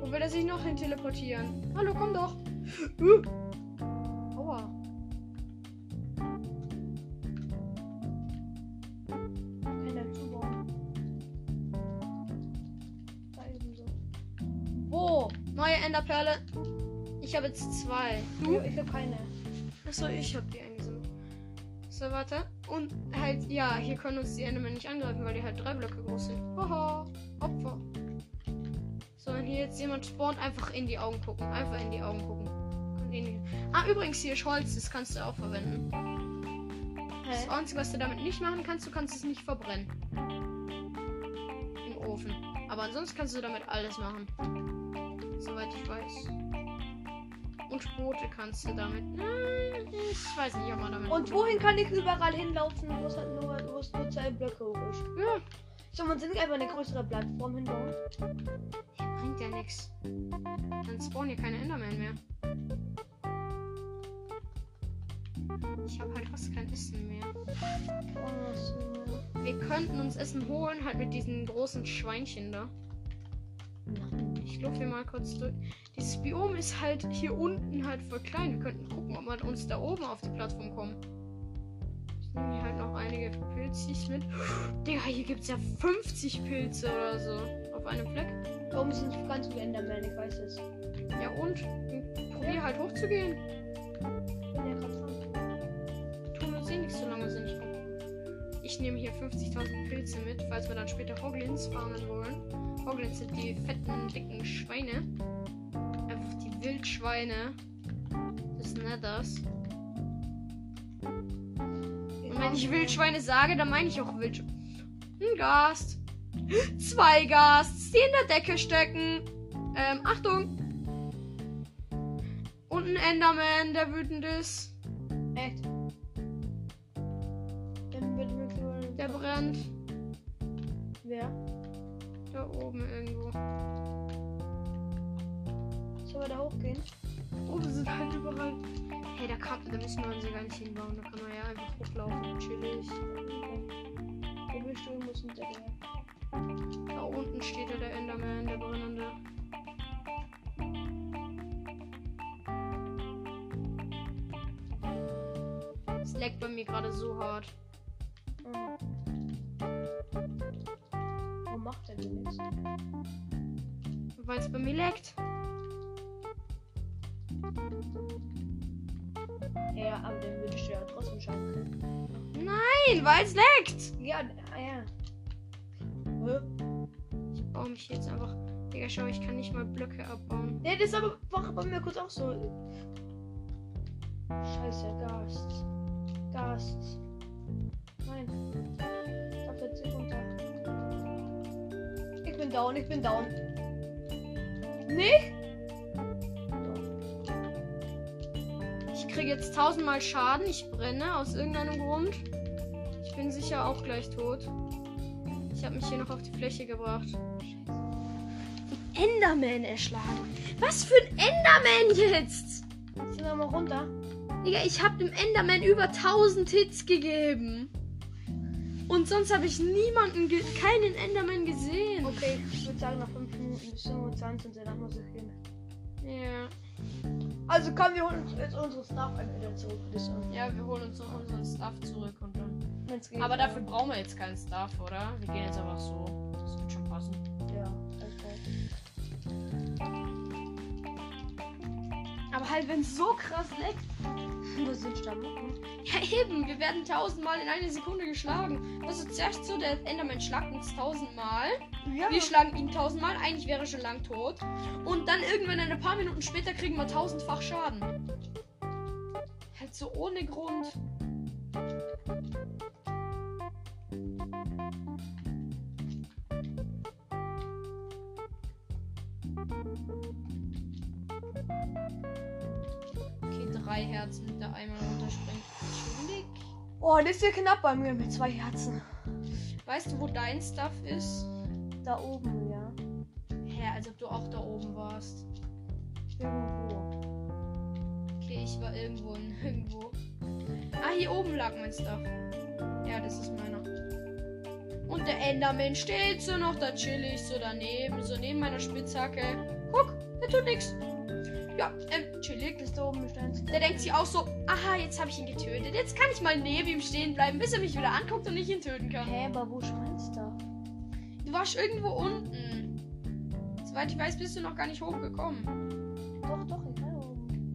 Wo will er sich noch hin teleportieren? Hallo, komm doch. Uh. Enderperle. Ich habe jetzt zwei. Du? Ich hab keine. Achso, ich habe die eingesammelt. So, warte. Und halt, ja, hier können uns die Endermen nicht angreifen, weil die halt drei Blöcke groß sind. Haha, Opfer. So, wenn hier jetzt jemand spawnt, einfach in die Augen gucken. Einfach in die Augen gucken. Die... Ah, übrigens, hier ist Holz, das kannst du auch verwenden. Das? Einzige, was du damit nicht machen kannst, du kannst es nicht verbrennen. Im Ofen. Aber ansonsten kannst du damit alles machen. Soweit ich weiß. Und Boote kannst du damit. Hm, Ich weiß nicht, ob man damit. Und wohin kann ich überall hinlaufen, wo es halt nur, wo es nur zwei Blöcke hoch ist? Ja, So, man sind einfach eine größere Plattform hinbauen. bringt ja nichts. Dann spawnen hier keine Enderman mehr. Ich habe halt fast kein Essen mehr. Oh. Wir könnten uns Essen holen, halt mit diesen großen Schweinchen da. Ich laufe hier mal kurz durch. Dieses Biom ist halt hier unten halt voll klein. Wir könnten gucken, ob wir uns da oben auf die Plattform kommen. Ich nehme hier halt noch einige Pilzis mit. Digga, hier gibt es ja 50 Pilze oder so. Auf einem Fleck. Da oben sind ganz viele Enderman, ich weiß es. Ja und? Probier halt hochzugehen. Ja. Tun uns eh nicht so lange Sinn. Ich, guck. ich nehme hier 50.000 Pilze mit, falls wir dann später Hoglins farmen wollen. Sind die fetten, dicken Schweine. Einfach die Wildschweine des Nethers. Und wenn ich Wildschweine sage, dann meine ich auch Wildschweine. Ein Gast. Zwei Gasts, die in der Decke stecken. Ähm, Achtung. Und ein Enderman, der wütend ist. Echt? Der brennt. Wer? Da oben irgendwo. Sollen wir da hochgehen? Oben sind halt überall. Hey, da, kann, da müssen wir uns ja gar nicht hinbauen. Da kann man ja einfach hochlaufen. Chillig. Du? Muss hinter dir. Da unten steht ja der Enderman, der brennende. Es leckt bei mir gerade so hart. Weil es bei mir leckt. Ja, aber dann würdest du ja trotzdem schauen können. Nein, weil es leckt. Ja, ah ja. Ich baue mich jetzt einfach. Digga, schau, ich kann nicht mal Blöcke abbauen. Ja, das ist aber war bei mir kurz auch so. Scheiße, Gast. Gast. Nein. Ich hab jetzt down, ich bin down. Nicht? Ich kriege jetzt tausendmal Schaden. Ich brenne aus irgendeinem Grund. Ich bin sicher auch gleich tot. Ich habe mich hier noch auf die Fläche gebracht. Enderman erschlagen. Was für ein Enderman jetzt? Jetzt sind wir mal runter. Digga, ich habe dem Enderman über 1000 Hits gegeben. Und sonst habe ich niemanden, keinen Enderman gesehen. Okay, ich würde sagen, nach 5 Minuten bis 25 und danach muss ich gehen. Ja. Also komm, wir holen uns jetzt unsere Stuff wieder zurück. Ja, wir holen uns noch unseren Stuff zurück und dann. Aber dafür brauchen wir jetzt keinen Stuff, oder? Wir gehen jetzt einfach so. Das wird schon passen. Aber halt, wenn es so krass leckt. Wo sind Stammmucken? Ja, eben. Wir werden tausendmal in einer Sekunde geschlagen. Das ist zuerst so, der Enderman schlagt uns tausendmal. Ja. Wir schlagen ihn tausendmal. Eigentlich wäre er schon lang tot. Und dann irgendwann ein paar Minuten später kriegen wir tausendfach Schaden. Halt so ohne Grund. Drei Herzen der einmal runterspringt. Chillig. Oh, das ist ja knapp bei mir mit zwei Herzen. Weißt du, wo dein Stuff ist? Da oben, ja. Hä, als ob du auch da oben warst. Irgendwo. Okay, ich war irgendwo in irgendwo. Ah, hier oben lag mein Stuff. Ja, das ist meiner. Und der Enderman steht so noch da chillig, so daneben, so neben meiner Spitzhacke. Guck, der tut nichts. Ja, ähm, oben ist eins. Der denkt sich auch so, aha, jetzt habe ich ihn getötet. Jetzt kann ich mal neben ihm stehen bleiben, bis er mich wieder anguckt und ich ihn töten kann. Hä, aber wo mein Stuff? Du warst irgendwo unten. Soweit ich weiß, bist du noch gar nicht hochgekommen. Doch, doch, ich war oben.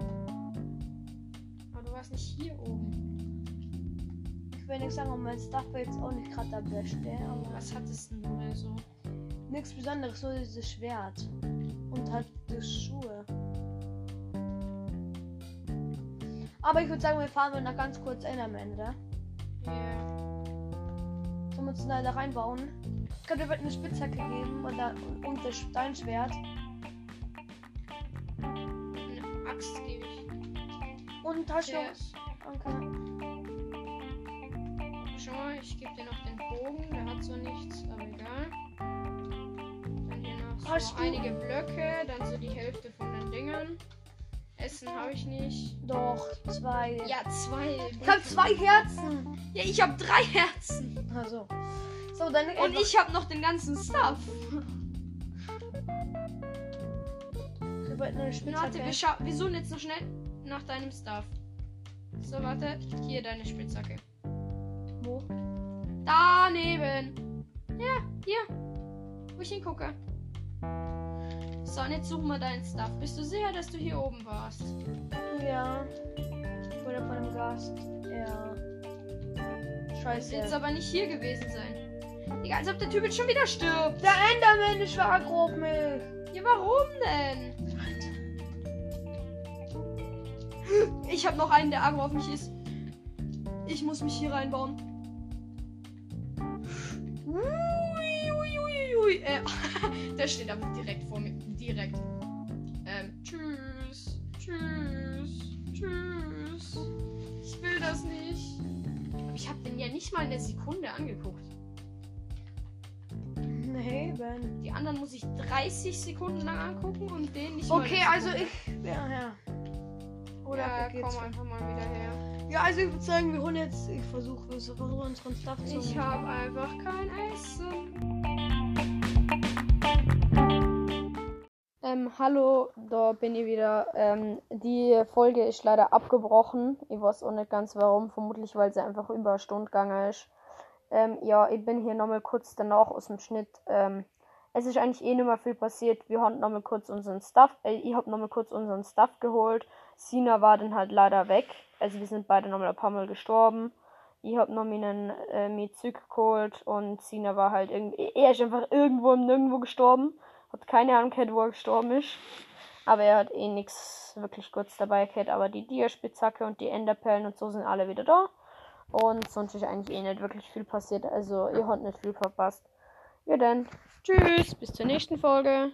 Aber du warst nicht hier oben. Ich will nicht sagen, ob mein Stuff war jetzt auch nicht gerade der Beste, aber Was hattest denn du mehr so? nichts Besonderes, so dieses Schwert. Und halt die Schuhe. Aber ich würde sagen, wir fahren noch ganz kurz Enderman, oder? Ja. Sollen wir uns da da reinbauen? Ich glaube, wir wird eine Spitzhacke geben und, da, und das Steinschwert. Eine Axt gebe ich. Und Tasche. Yes. Okay. Schau mal, ich gebe dir noch den Bogen. Der hat zwar nichts, aber egal. Dann hier noch so einige Blöcke. Dann so die Hälfte von den Dingern. Essen habe ich nicht. Doch, zwei. Ja, zwei. Ich habe zwei Herzen. Ja, ich habe drei Herzen. Also. So, dann Und ich habe noch den ganzen Stuff. Warte, wir, scha- wir suchen jetzt noch schnell nach deinem Stuff. So, warte. Hier deine Spitzhacke. Wo? Daneben. Ja, hier. Wo ich hingucke. So, und jetzt suchen wir deinen Stuff. Bist du sicher, dass du hier oben warst? Ja. Oder von einem Gast. Ja. Scheiße. willst aber nicht hier gewesen sein. Digga, als ob der Typ jetzt schon wieder stirbt. Der Enderman ist war grob mich. Ja, warum denn? Ich habe noch einen, der aggro auf mich ist. Ich muss mich hier reinbauen. Ui, ui, ui, ui. Äh, der steht aber direkt vor mir. Direkt. Ähm, tschüss. Tschüss. Tschüss. Ich will das nicht. Aber ich habe den ja nicht mal eine Sekunde angeguckt. Nee, Ben. Die anderen muss ich 30 Sekunden lang angucken und den nicht Okay, mal eine also ich. Ja, ja. Oder ja, komm einfach mal wieder her. Ja, also ich würde sagen, wir holen jetzt. Ich versuche, wir versuchen unseren Stuff zu Ich habe einfach kein Essen. Ähm, hallo, da bin ich wieder. Ähm, die Folge ist leider abgebrochen. Ich weiß auch nicht ganz warum. Vermutlich, weil sie einfach über eine Stunde gegangen ist. Ähm, ja, ich bin hier nochmal kurz danach aus dem Schnitt. Ähm, es ist eigentlich eh nicht mehr viel passiert. Wir haben nochmal kurz unseren Stuff, äh, ich habe nochmal kurz unseren Stuff geholt. Sina war dann halt leider weg. Also wir sind beide nochmal ein paar Mal gestorben. Ich habe noch meinen äh, mir geholt und Sina war halt irgendwie, er ist einfach irgendwo im Nirgendwo gestorben. Hat keine Ahnung gehabt, wo er gestorben ist. Aber er hat eh nichts wirklich kurz dabei gehabt. Aber die Dia-Spitzhacke und die Enderperlen und so sind alle wieder da. Und sonst ist eigentlich eh nicht wirklich viel passiert. Also ihr habt nicht viel verpasst. Ja dann. Tschüss, bis zur nächsten Folge.